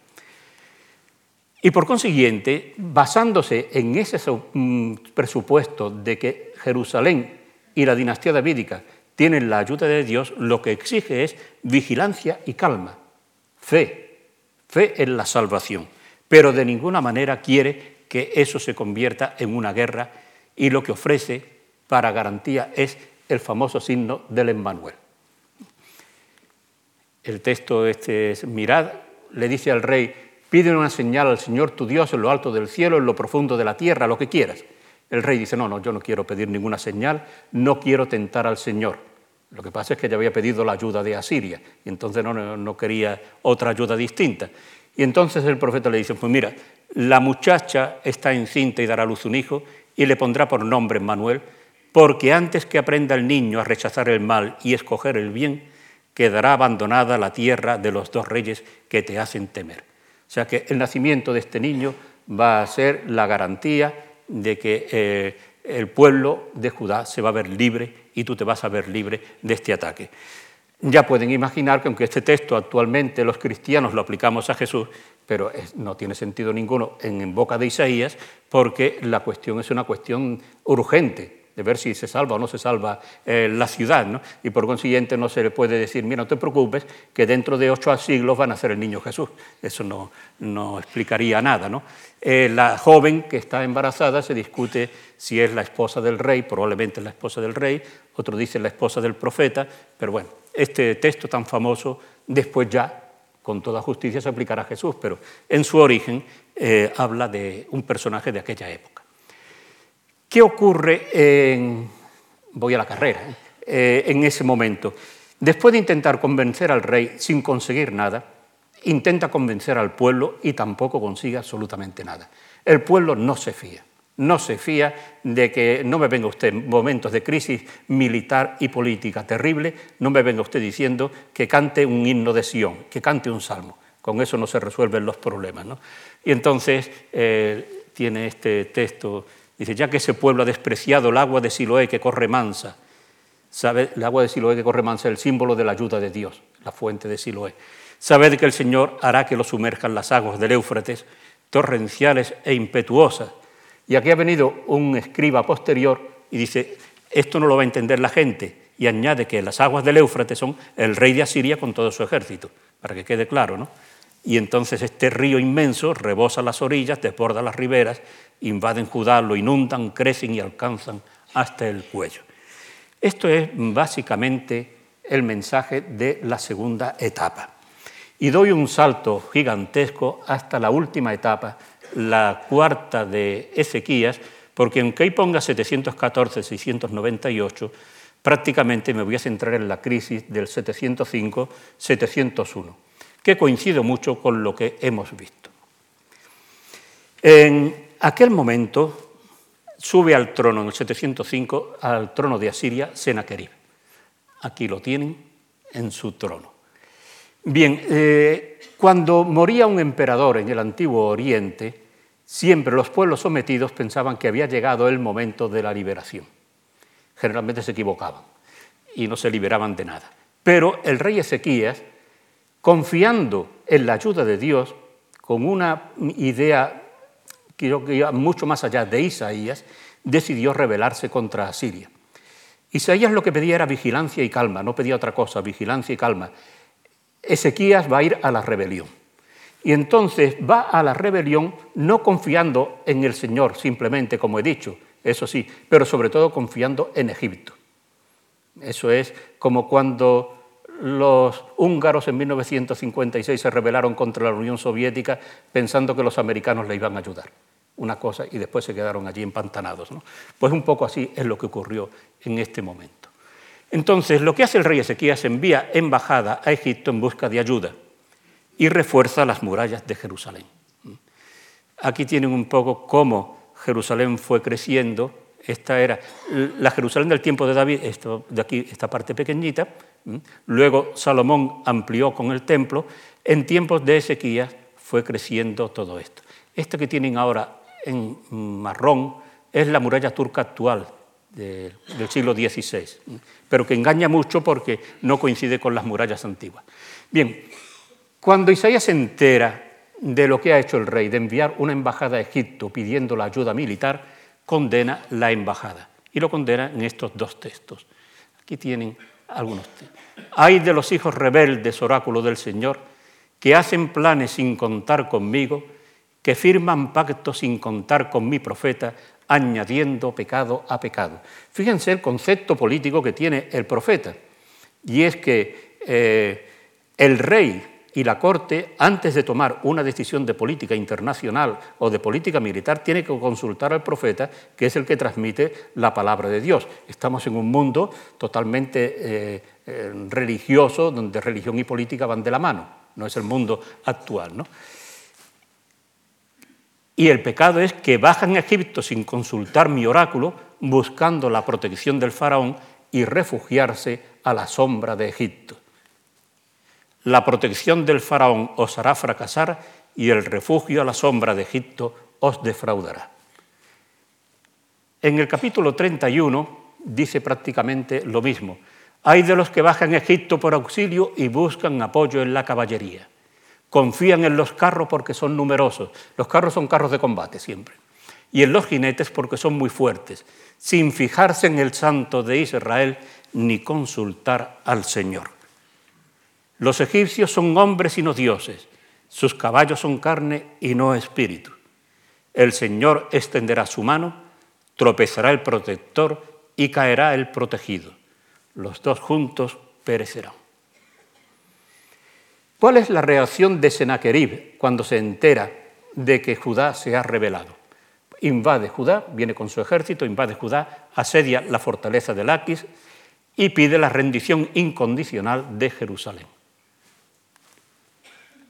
Y por consiguiente, basándose en ese mm, presupuesto de que Jerusalén y la dinastía davídica tienen la ayuda de Dios, lo que exige es vigilancia y calma, fe, fe en la salvación, pero de ninguna manera quiere que eso se convierta en una guerra y lo que ofrece para garantía es el famoso signo del Emmanuel. El texto este es, mirad, le dice al rey, pide una señal al Señor tu Dios en lo alto del cielo, en lo profundo de la tierra, lo que quieras. El rey dice, no, no, yo no quiero pedir ninguna señal, no quiero tentar al Señor. Lo que pasa es que ya había pedido la ayuda de Asiria y entonces no, no quería otra ayuda distinta. Y entonces el profeta le dice, pues mira, la muchacha está encinta y dará a luz un hijo y le pondrá por nombre Manuel, porque antes que aprenda el niño a rechazar el mal y escoger el bien, quedará abandonada la tierra de los dos reyes que te hacen temer. Sea que el nacimiento de este niño va a ser la garantía de que eh, el pueblo de Judá se va a ver libre y tú te vas a ver libre de este ataque. Ya pueden imaginar que aunque este texto actualmente los cristianos lo aplicamos a Jesús, pero no tiene sentido ninguno en boca de Isaías porque la cuestión es una cuestión urgente de ver si se salva o no se salva eh, la ciudad, ¿no? y por consiguiente no se le puede decir, mira, no te preocupes, que dentro de ocho siglos van a ser el niño Jesús. Eso no, no explicaría nada. ¿no? Eh, la joven que está embarazada se discute si es la esposa del rey, probablemente la esposa del rey, otro dice la esposa del profeta, pero bueno, este texto tan famoso después ya con toda justicia se aplicará a Jesús, pero en su origen eh, habla de un personaje de aquella época. ¿Qué ocurre en, voy a la carrera, eh, en ese momento? Después de intentar convencer al rey sin conseguir nada, intenta convencer al pueblo y tampoco consigue absolutamente nada. El pueblo no se fía, no se fía de que no me venga usted en momentos de crisis militar y política terrible, no me venga usted diciendo que cante un himno de Sion, que cante un salmo. Con eso no se resuelven los problemas. Y entonces eh, tiene este texto Dice, ya que ese pueblo ha despreciado el agua de Siloé que corre mansa, ¿sabe? El agua de Siloé que corre mansa es el símbolo de la ayuda de Dios, la fuente de Siloé. Sabed que el Señor hará que lo sumerjan las aguas del Éufrates, torrenciales e impetuosas. Y aquí ha venido un escriba posterior y dice, esto no lo va a entender la gente, y añade que las aguas del Éufrates son el rey de Asiria con todo su ejército, para que quede claro, ¿no? Y entonces este río inmenso rebosa las orillas, desborda las riberas, invaden Judá, lo inundan, crecen y alcanzan hasta el cuello. Esto es básicamente el mensaje de la segunda etapa. Y doy un salto gigantesco hasta la última etapa, la cuarta de Ezequías, porque aunque ahí ponga 714-698, Prácticamente me voy a centrar en la crisis del 705-701, que coincide mucho con lo que hemos visto. En aquel momento sube al trono, en el 705, al trono de Asiria, Sennacherib. Aquí lo tienen en su trono. Bien, eh, cuando moría un emperador en el antiguo Oriente, siempre los pueblos sometidos pensaban que había llegado el momento de la liberación. Generalmente se equivocaban y no se liberaban de nada. Pero el rey Ezequías, confiando en la ayuda de Dios, con una idea que iba mucho más allá de Isaías, decidió rebelarse contra Asiria. Isaías lo que pedía era vigilancia y calma, no pedía otra cosa, vigilancia y calma. Ezequías va a ir a la rebelión. Y entonces va a la rebelión no confiando en el Señor simplemente, como he dicho, eso sí, pero sobre todo confiando en Egipto. Eso es como cuando los húngaros en 1956 se rebelaron contra la Unión Soviética pensando que los americanos le iban a ayudar. Una cosa y después se quedaron allí empantanados. Pues un poco así es lo que ocurrió en este momento. Entonces, lo que hace el rey Ezequías envía embajada a Egipto en busca de ayuda y refuerza las murallas de Jerusalén. Aquí tienen un poco cómo Jerusalén fue creciendo. Esta era la Jerusalén del tiempo de David, de aquí, esta parte pequeñita. Luego Salomón amplió con el templo. En tiempos de Ezequías fue creciendo todo esto. Esto que tienen ahora en marrón es la muralla turca actual, del siglo XVI, pero que engaña mucho porque no coincide con las murallas antiguas. Bien, cuando Isaías se entera de lo que ha hecho el rey, de enviar una embajada a Egipto pidiendo la ayuda militar, condena la embajada. Y lo condena en estos dos textos. Aquí tienen algunos. Hay de los hijos rebeldes, oráculo del Señor, que hacen planes sin contar conmigo, que firman pactos sin contar con mi profeta, añadiendo pecado a pecado. Fíjense el concepto político que tiene el profeta, y es que eh, el rey y la Corte, antes de tomar una decisión de política internacional o de política militar, tiene que consultar al profeta, que es el que transmite la palabra de Dios. Estamos en un mundo totalmente eh, eh, religioso, donde religión y política van de la mano, no es el mundo actual. ¿no? Y el pecado es que bajan a Egipto sin consultar mi oráculo, buscando la protección del faraón y refugiarse a la sombra de Egipto. La protección del faraón os hará fracasar y el refugio a la sombra de Egipto os defraudará. En el capítulo 31 dice prácticamente lo mismo. Hay de los que bajan a Egipto por auxilio y buscan apoyo en la caballería confían en los carros porque son numerosos. Los carros son carros de combate siempre. Y en los jinetes porque son muy fuertes, sin fijarse en el santo de Israel ni consultar al Señor. Los egipcios son hombres y no dioses, sus caballos son carne y no espíritu. El Señor extenderá su mano, tropezará el protector y caerá el protegido. Los dos juntos perecerán. ¿Cuál es la reacción de Sennacherib cuando se entera de que Judá se ha rebelado? Invade Judá, viene con su ejército, invade Judá, asedia la fortaleza de Laquis y pide la rendición incondicional de Jerusalén.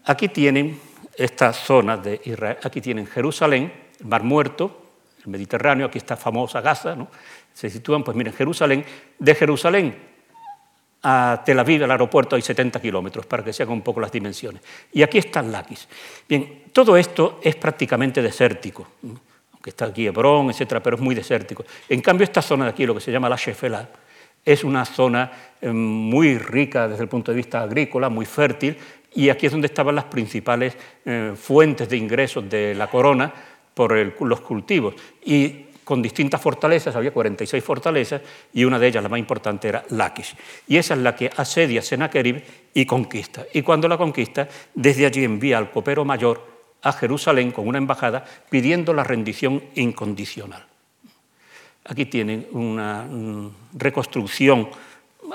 Aquí tienen esta zona de Israel, aquí tienen Jerusalén, el Mar Muerto, el Mediterráneo, aquí está famosa Gaza, se sitúan, pues miren, Jerusalén, de Jerusalén a Tel Aviv, al aeropuerto, hay 70 kilómetros, para que se hagan un poco las dimensiones. Y aquí está Laquis. Bien, todo esto es prácticamente desértico, aunque está aquí Hebrón, etcétera, pero es muy desértico. En cambio, esta zona de aquí, lo que se llama la Shefela, es una zona eh, muy rica desde el punto de vista agrícola, muy fértil, y aquí es donde estaban las principales eh, fuentes de ingresos de la corona por los cultivos. Y con distintas fortalezas, había 46 fortalezas, y una de ellas, la más importante, era Laquis. Y esa es la que asedia Sennacherib y conquista. Y cuando la conquista, desde allí envía al copero mayor a Jerusalén con una embajada pidiendo la rendición incondicional. Aquí tienen una reconstrucción,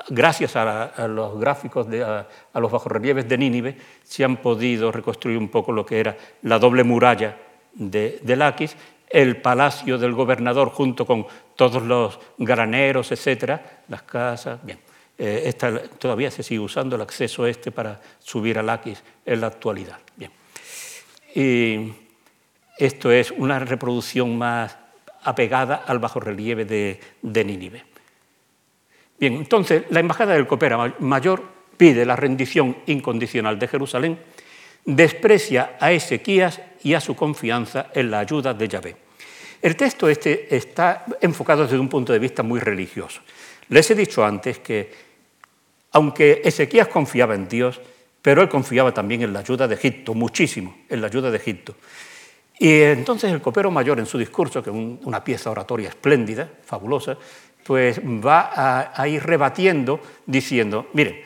gracias a, los gráficos, de, a, los bajorrelieves de Nínive, se han podido reconstruir un poco lo que era la doble muralla de, de Laquis el palacio del gobernador junto con todos los graneros, etcétera, las casas. Bien, eh, todavía se sigue usando el acceso este para subir al Aquis en la actualidad. Bien. Y esto es una reproducción más apegada al bajorrelieve de, de Nínive. Bien, entonces la embajada del Copera Mayor pide la rendición incondicional de Jerusalén, desprecia a Ezequías y a su confianza en la ayuda de Yahvé. El texto este está enfocado desde un punto de vista muy religioso. Les he dicho antes que, aunque Ezequías confiaba en Dios, pero él confiaba también en la ayuda de Egipto, muchísimo en la ayuda de Egipto. Y entonces el copero mayor en su discurso, que es una pieza oratoria espléndida, fabulosa, pues va a, ir rebatiendo diciendo, miren,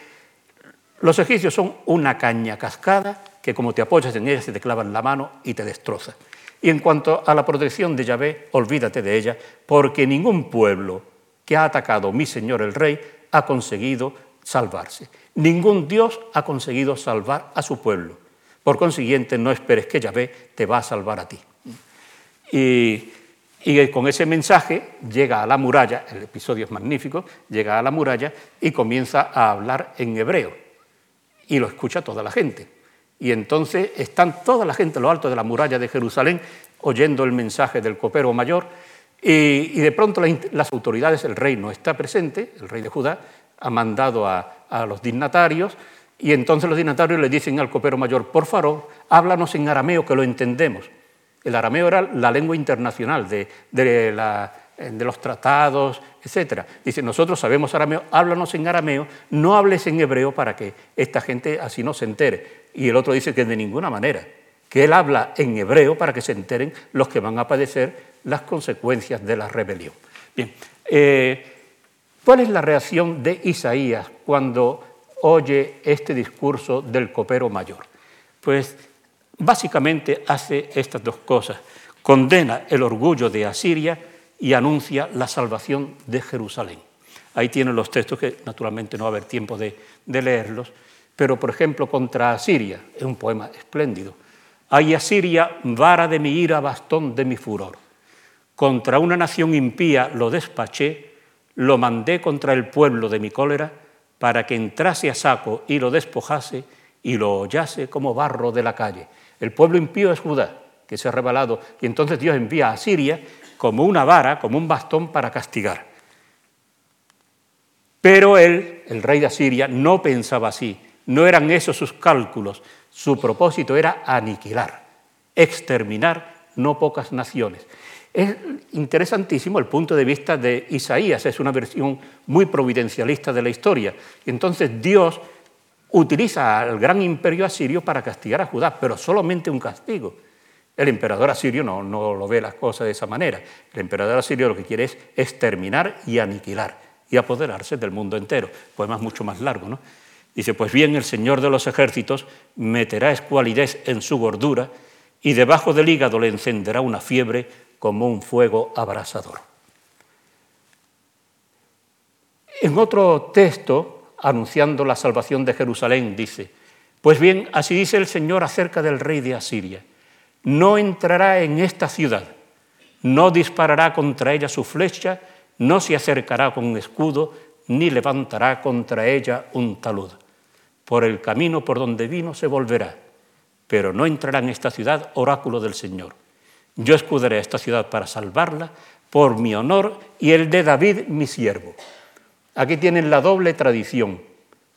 los egipcios son una caña cascada que como te apoyas en ella se te clava en la mano y te destroza. Y en cuanto a la protección de Yahvé, olvídate de ella, porque ningún pueblo que ha atacado a mi Señor el Rey ha conseguido salvarse. Ningún Dios ha conseguido salvar a su pueblo. Por consiguiente, no esperes que Yahvé te va a salvar a ti. Y, con ese mensaje llega a la muralla, el episodio es magnífico, llega a la muralla y comienza a hablar en hebreo. Y lo escucha toda la gente. Y entonces están toda la gente a lo alto de la muralla de Jerusalén oyendo el mensaje del copero mayor y, de pronto las autoridades, el rey no está presente, el rey de Judá ha mandado a, a los dignatarios y entonces los dignatarios le dicen al copero mayor, por favor, háblanos en arameo que lo entendemos. El arameo era la lengua internacional de, los tratados, etc. Dice, nosotros sabemos arameo, háblanos en arameo, no hables en hebreo para que esta gente así no se entere. Y el otro dice que de ninguna manera, que él habla en hebreo para que se enteren los que van a padecer las consecuencias de la rebelión. Bien, eh, ¿cuál es la reacción de Isaías cuando oye este discurso del copero mayor? Pues básicamente hace estas dos cosas. Condena el orgullo de Asiria y anuncia la salvación de Jerusalén. Ahí tienen los textos que naturalmente no va a haber tiempo de, leerlos, pero por ejemplo contra Asiria, es un poema espléndido. Hay Asiria, vara de mi ira, bastón de mi furor. Contra una nación impía lo despaché, lo mandé contra el pueblo de mi cólera, para que entrase a saco y lo despojase y lo hollase como barro de la calle. El pueblo impío es Judá, que se ha revelado, y entonces Dios envía a Siria como una vara, como un bastón para castigar. Pero él, el rey de Asiria, no pensaba así, no eran esos sus cálculos, su propósito era aniquilar, exterminar no pocas naciones. Es interesantísimo el punto de vista de Isaías, es una versión muy providencialista de la historia. Entonces Dios utiliza al gran imperio asirio para castigar a Judá, pero solamente un castigo. El emperador asirio no, no lo ve las cosas de esa manera. El emperador asirio lo que quiere es exterminar y aniquilar y apoderarse del mundo entero. Poema es mucho más largo, ¿no? Dice, pues bien, el Señor de los ejércitos meterá escualidez en su gordura y debajo del hígado le encenderá una fiebre como un fuego abrasador. En otro texto, anunciando la salvación de Jerusalén, dice, pues bien, así dice el Señor acerca del rey de Asiria, no entrará en esta ciudad, no disparará contra ella su flecha, no se acercará con un escudo, ni levantará contra ella un talud. Por el camino por donde vino se volverá, pero no entrará en esta ciudad oráculo del Señor. Yo escudaré a esta ciudad para salvarla por mi honor y el de David, mi siervo. Aquí tienen la doble tradición,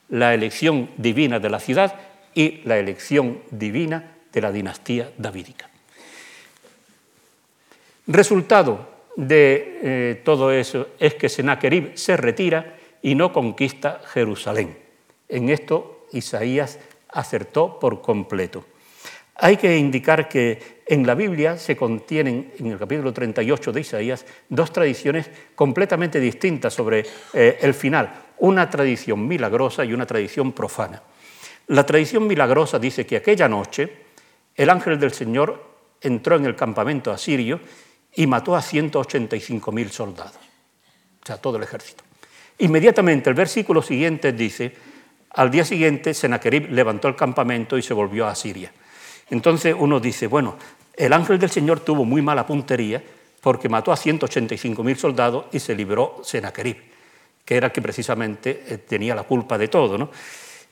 la elección divina de la ciudad y la elección divina de la dinastía davídica. Resultado de eh, todo eso es que Sennacherib se retira y no conquista Jerusalén. En esto Isaías acertó por completo. Hay que indicar que en la Biblia se contienen, en el capítulo 38 de Isaías, dos tradiciones completamente distintas sobre eh, el final, una tradición milagrosa y una tradición profana. La tradición milagrosa dice que aquella noche el ángel del Señor entró en el campamento asirio y mató a 185.000 soldados, o sea, todo el ejército. Inmediatamente el versículo siguiente dice, al día siguiente Sennacherib levantó el campamento y se volvió a Asiria. Entonces uno dice, bueno, El ángel del Señor tuvo muy mala puntería porque mató a 185.000 soldados y se libró Sennacherib, que era el que precisamente eh, tenía la culpa de todo.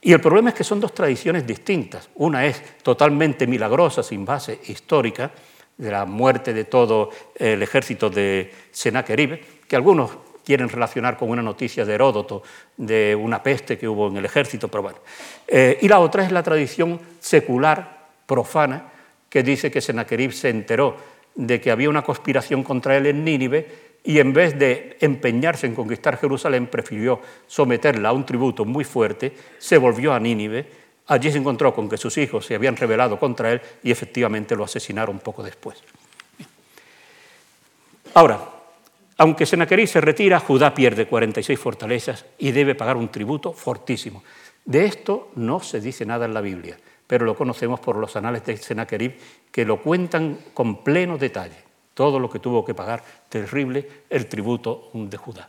Y el problema es que son dos tradiciones distintas. Una es totalmente milagrosa, sin base histórica, de la muerte de todo el ejército de Sennacherib, que algunos quieren relacionar con una noticia de Heródoto de una peste que hubo en el ejército, pero bueno. Eh, y la otra es la tradición secular, profana, que dice que Sennacherib se enteró de que había una conspiración contra él en Nínive y en vez de empeñarse en conquistar Jerusalén, prefirió someterla a un tributo muy fuerte, se volvió a Nínive, allí se encontró con que sus hijos se habían rebelado contra él y efectivamente lo asesinaron poco después. Ahora, aunque Sennacherib se retira, Judá pierde 46 fortalezas y debe pagar un tributo fortísimo. De esto no se dice nada en la Biblia, pero lo conocemos por los anales de Sennacherib que lo cuentan con pleno detalle, todo lo que tuvo que pagar, terrible, el tributo de Judá.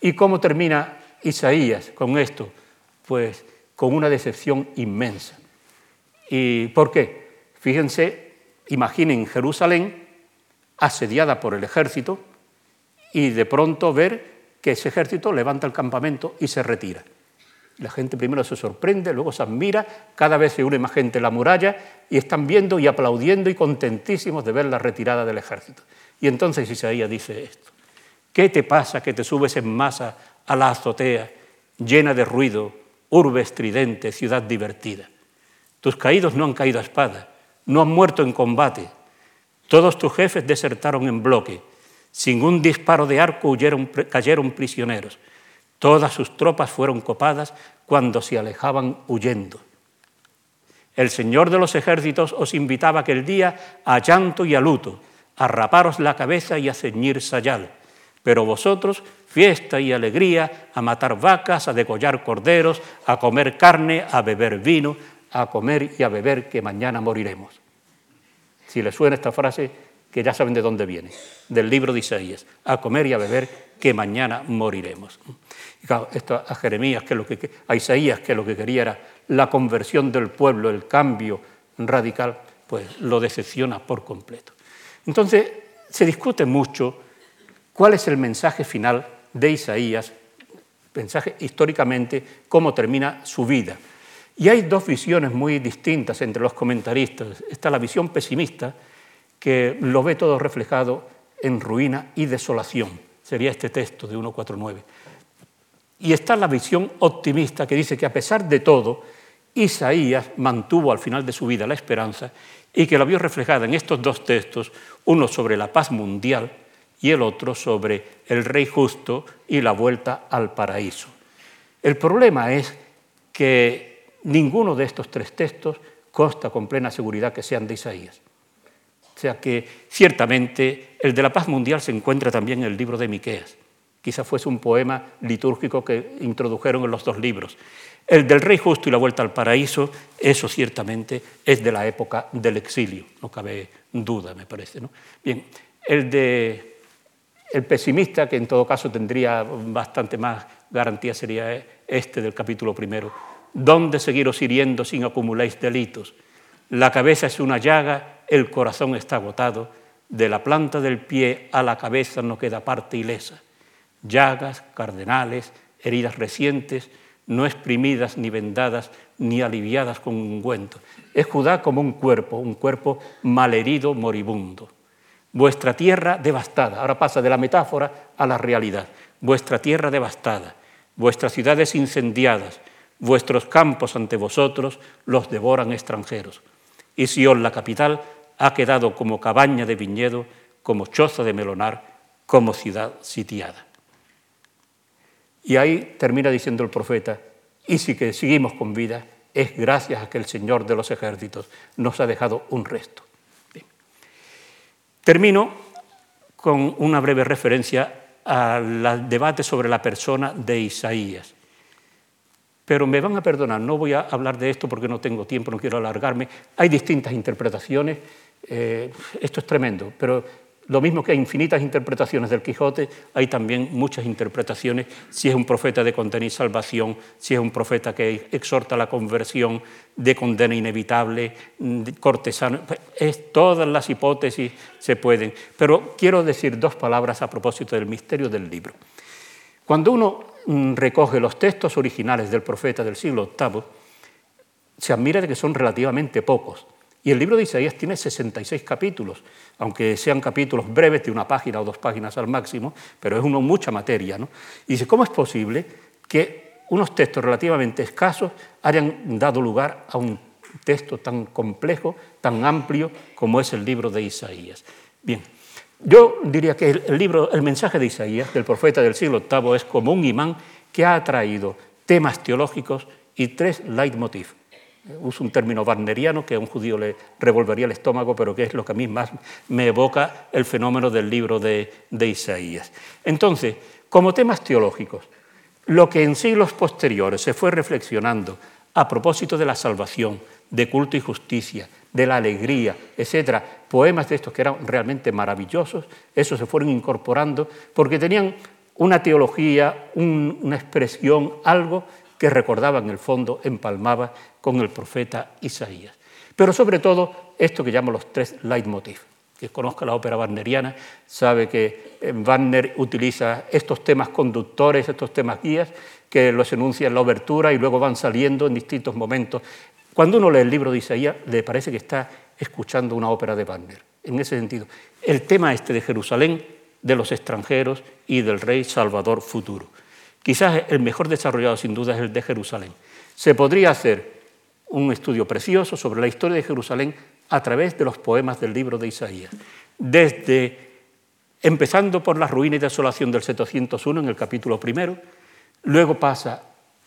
¿Y cómo termina Isaías con esto? Pues con una decepción inmensa. ¿Y por qué? Fíjense, imaginen Jerusalén asediada por el ejército, y de pronto ver que ese ejército levanta el campamento y se retira. La gente primero se sorprende, luego se admira, cada vez se une más gente en la muralla y están viendo y aplaudiendo y contentísimos de ver la retirada del ejército. Y entonces Isaías dice esto, ¿qué te pasa que te subes en masa a la azotea llena de ruido, urbe estridente, ciudad divertida? Tus caídos no han caído a espada, no han muerto en combate, todos tus jefes desertaron en bloque, sin un disparo de arco cayeron prisioneros. Todas sus tropas fueron copadas cuando se alejaban huyendo. El Señor de los ejércitos os invitaba aquel día a llanto y a luto, a raparos la cabeza y a ceñir sayal. Pero vosotros, fiesta y alegría, a matar vacas, a degollar corderos, a comer carne, a beber vino, a comer y a beber, que mañana moriremos. Si les suena esta frase, que ya saben de dónde viene, del libro de Isaías, a comer y a beber, que mañana moriremos. A Jeremías, que lo que, a Isaías, que lo que quería era la conversión del pueblo, el cambio radical, pues lo decepciona por completo. Entonces, se discute mucho cuál es el mensaje final de Isaías, mensaje históricamente, cómo termina su vida. Y hay dos visiones muy distintas entre los comentaristas. Está la visión pesimista, que lo ve todo reflejado en ruina y desolación. Sería este texto de 149. Y está la visión optimista que dice que a pesar de todo, Isaías mantuvo al final de su vida la esperanza y que la vio reflejada en estos dos textos, uno sobre la paz mundial y el otro sobre el rey justo y la vuelta al paraíso. El problema es que ninguno de estos tres textos consta con plena seguridad que sean de Isaías. O sea que ciertamente el de la paz mundial se encuentra también en el libro de Miqueas. Quizá fuese un poema litúrgico que introdujeron en los dos libros. El del rey justo y la vuelta al paraíso, eso ciertamente es de la época del exilio, no cabe duda, me parece. Bien, el de el pesimista, que en todo caso tendría bastante más garantía, sería este del capítulo primero. ¿Dónde seguiros hiriendo sin acumuláis delitos? La cabeza es una llaga, el corazón está agotado, de la planta del pie a la cabeza no queda parte ilesa. Llagas, cardenales, heridas recientes, no exprimidas ni vendadas ni aliviadas con ungüento. Es Judá como un cuerpo, un cuerpo malherido, moribundo. Vuestra tierra devastada, ahora pasa de la metáfora a la realidad. Vuestra tierra devastada, vuestras ciudades incendiadas, vuestros campos ante vosotros los devoran extranjeros y Sion, la capital, ha quedado como cabaña de viñedo, como choza de melonar, como ciudad sitiada. Y ahí termina diciendo el profeta, y si que seguimos con vida, es gracias a que el Señor de los ejércitos nos ha dejado un resto. Termino con una breve referencia al debate sobre la persona de Isaías. Pero me van a perdonar, no voy a hablar de esto porque no tengo tiempo, no quiero alargarme. Hay distintas interpretaciones, eh, esto es tremendo, pero Lo mismo que hay infinitas interpretaciones del Quijote, hay también muchas interpretaciones, si es un profeta de condena y salvación, si es un profeta que exhorta la conversión, de condena inevitable, cortesano, es, todas las hipótesis se pueden. Pero quiero decir dos palabras a propósito del misterio del libro. Cuando uno mm, recoge los textos originales del profeta del siglo VIII, se admira de que son relativamente pocos. Y el libro de Isaías tiene 66 capítulos, aunque sean capítulos breves de una página o dos páginas al máximo, pero es uno mucha materia. ¿no? Y dice, ¿cómo es posible que unos textos relativamente escasos hayan dado lugar a un texto tan complejo, tan amplio como es el libro de Isaías? Bien, yo diría que el, libro, el mensaje de Isaías, del profeta del siglo VIII, es como un imán que ha atraído temas teológicos y tres leitmotiv uso un término wagneriano que a un judío le revolvería el estómago, pero que es lo que a mí más me evoca el fenómeno del libro de, Isaías. Entonces, como temas teológicos, lo que en siglos posteriores se fue reflexionando a propósito de la salvación, de culto y justicia, de la alegría, etcétera, poemas de estos que eran realmente maravillosos, esos se fueron incorporando porque tenían una teología, una expresión, algo que recordaba en el fondo, empalmaba con el profeta Isaías. Pero sobre todo esto que llamo los tres leitmotiv. Que conozca la ópera wagneriana sabe que eh, Wagner utiliza estos temas conductores, estos temas guías, que los enuncia en la obertura y luego van saliendo en distintos momentos. Cuando uno lee el libro de Isaías, le parece que está escuchando una ópera de Wagner. En ese sentido, el tema este de Jerusalén, de los extranjeros y del rey Salvador futuro. Quizás el mejor desarrollado sin duda es el de Jerusalén. Se podría hacer un estudio precioso sobre la historia de Jerusalén a través de los poemas del libro de Isaías, desde empezando por la ruina y desolación del 701 en el capítulo primero, luego pasa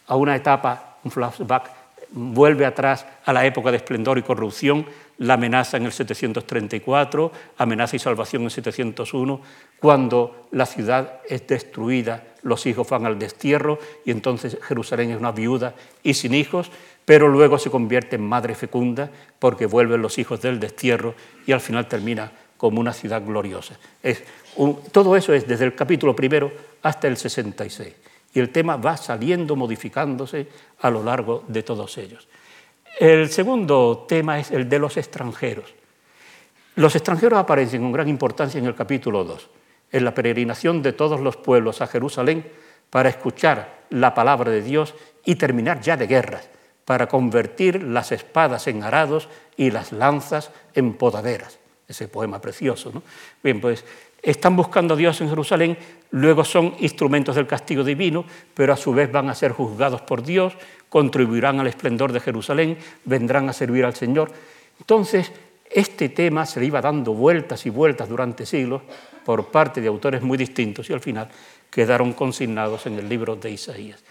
a una etapa, un flashback, vuelve atrás a la época de esplendor y corrupción, la amenaza en el 734, amenaza y salvación en el 701, cuando la ciudad es destruida, los hijos van al destierro y entonces Jerusalén es una viuda y sin hijos, pero luego se convierte en madre fecunda porque vuelven los hijos del destierro y al final termina como una ciudad gloriosa. todo eso es desde el capítulo primero hasta el 66 y el tema va saliendo, modificándose a lo largo de todos ellos. El segundo tema es el de los extranjeros. Los extranjeros aparecen con gran importancia en el capítulo 2, en la peregrinación de todos los pueblos a Jerusalén para escuchar la palabra de Dios y terminar ya de guerras, para convertir las espadas en arados y las lanzas en podaderas. Ese poema precioso. ¿no? Bien, pues están buscando a Dios en Jerusalén, luego son instrumentos del castigo divino, pero a su vez van a ser juzgados por Dios, contribuirán al esplendor de Jerusalén, vendrán a servir al Señor. Entonces, este tema se le iba dando vueltas y vueltas durante siglos por parte de autores muy distintos y al final quedaron consignados en el libro de Isaías.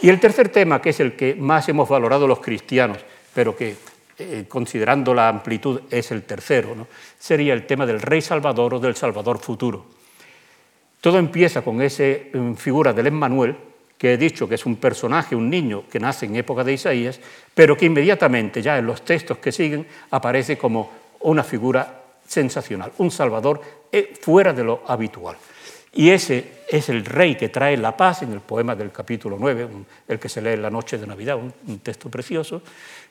Y el tercer tema, que es el que más hemos valorado los cristianos, pero que eh, considerando la amplitud es el tercero, sería el tema del rey salvador o del salvador futuro. Todo empieza con esa mm, figura del Emmanuel, que he dicho que es un personaje, un niño que nace en época de Isaías, pero que inmediatamente ya en los textos que siguen aparece como una figura sensacional, un salvador eh, fuera de lo habitual. Y ese es el rey que trae la paz en el poema del capítulo 9, el que se lee en la noche de Navidad, un, texto precioso.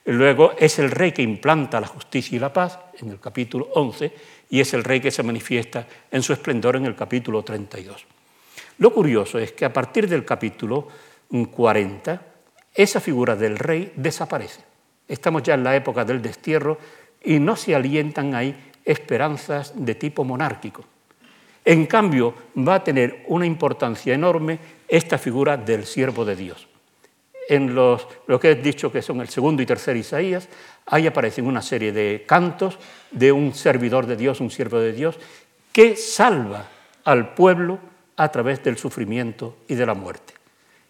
Luego es el rey que implanta la justicia y la paz en el capítulo 11 y es el rey que se manifiesta en su esplendor en el capítulo 32. Lo curioso es que a partir del capítulo 40 esa figura del rey desaparece. Estamos ya en la época del destierro y no se alientan ahí esperanzas de tipo monárquico. En cambio, va a tener una importancia enorme esta figura del siervo de Dios. En lo que he dicho que son el segundo y tercer Isaías, ahí aparecen una serie de cantos de un servidor de Dios, un siervo de Dios, que salva al pueblo a través del sufrimiento y de la muerte.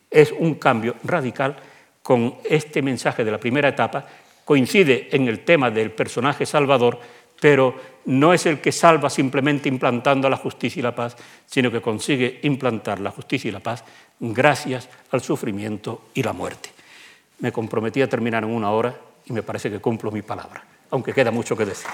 Es un cambio radical con este mensaje de la primera etapa, coincide en el tema del personaje salvador, pero no es el que salva simplemente implantando la justicia y la paz, sino que consigue implantar la justicia y la paz gracias al sufrimiento y la muerte. Me comprometí a terminar en una hora y me parece que cumplo mi palabra, aunque queda mucho que decir.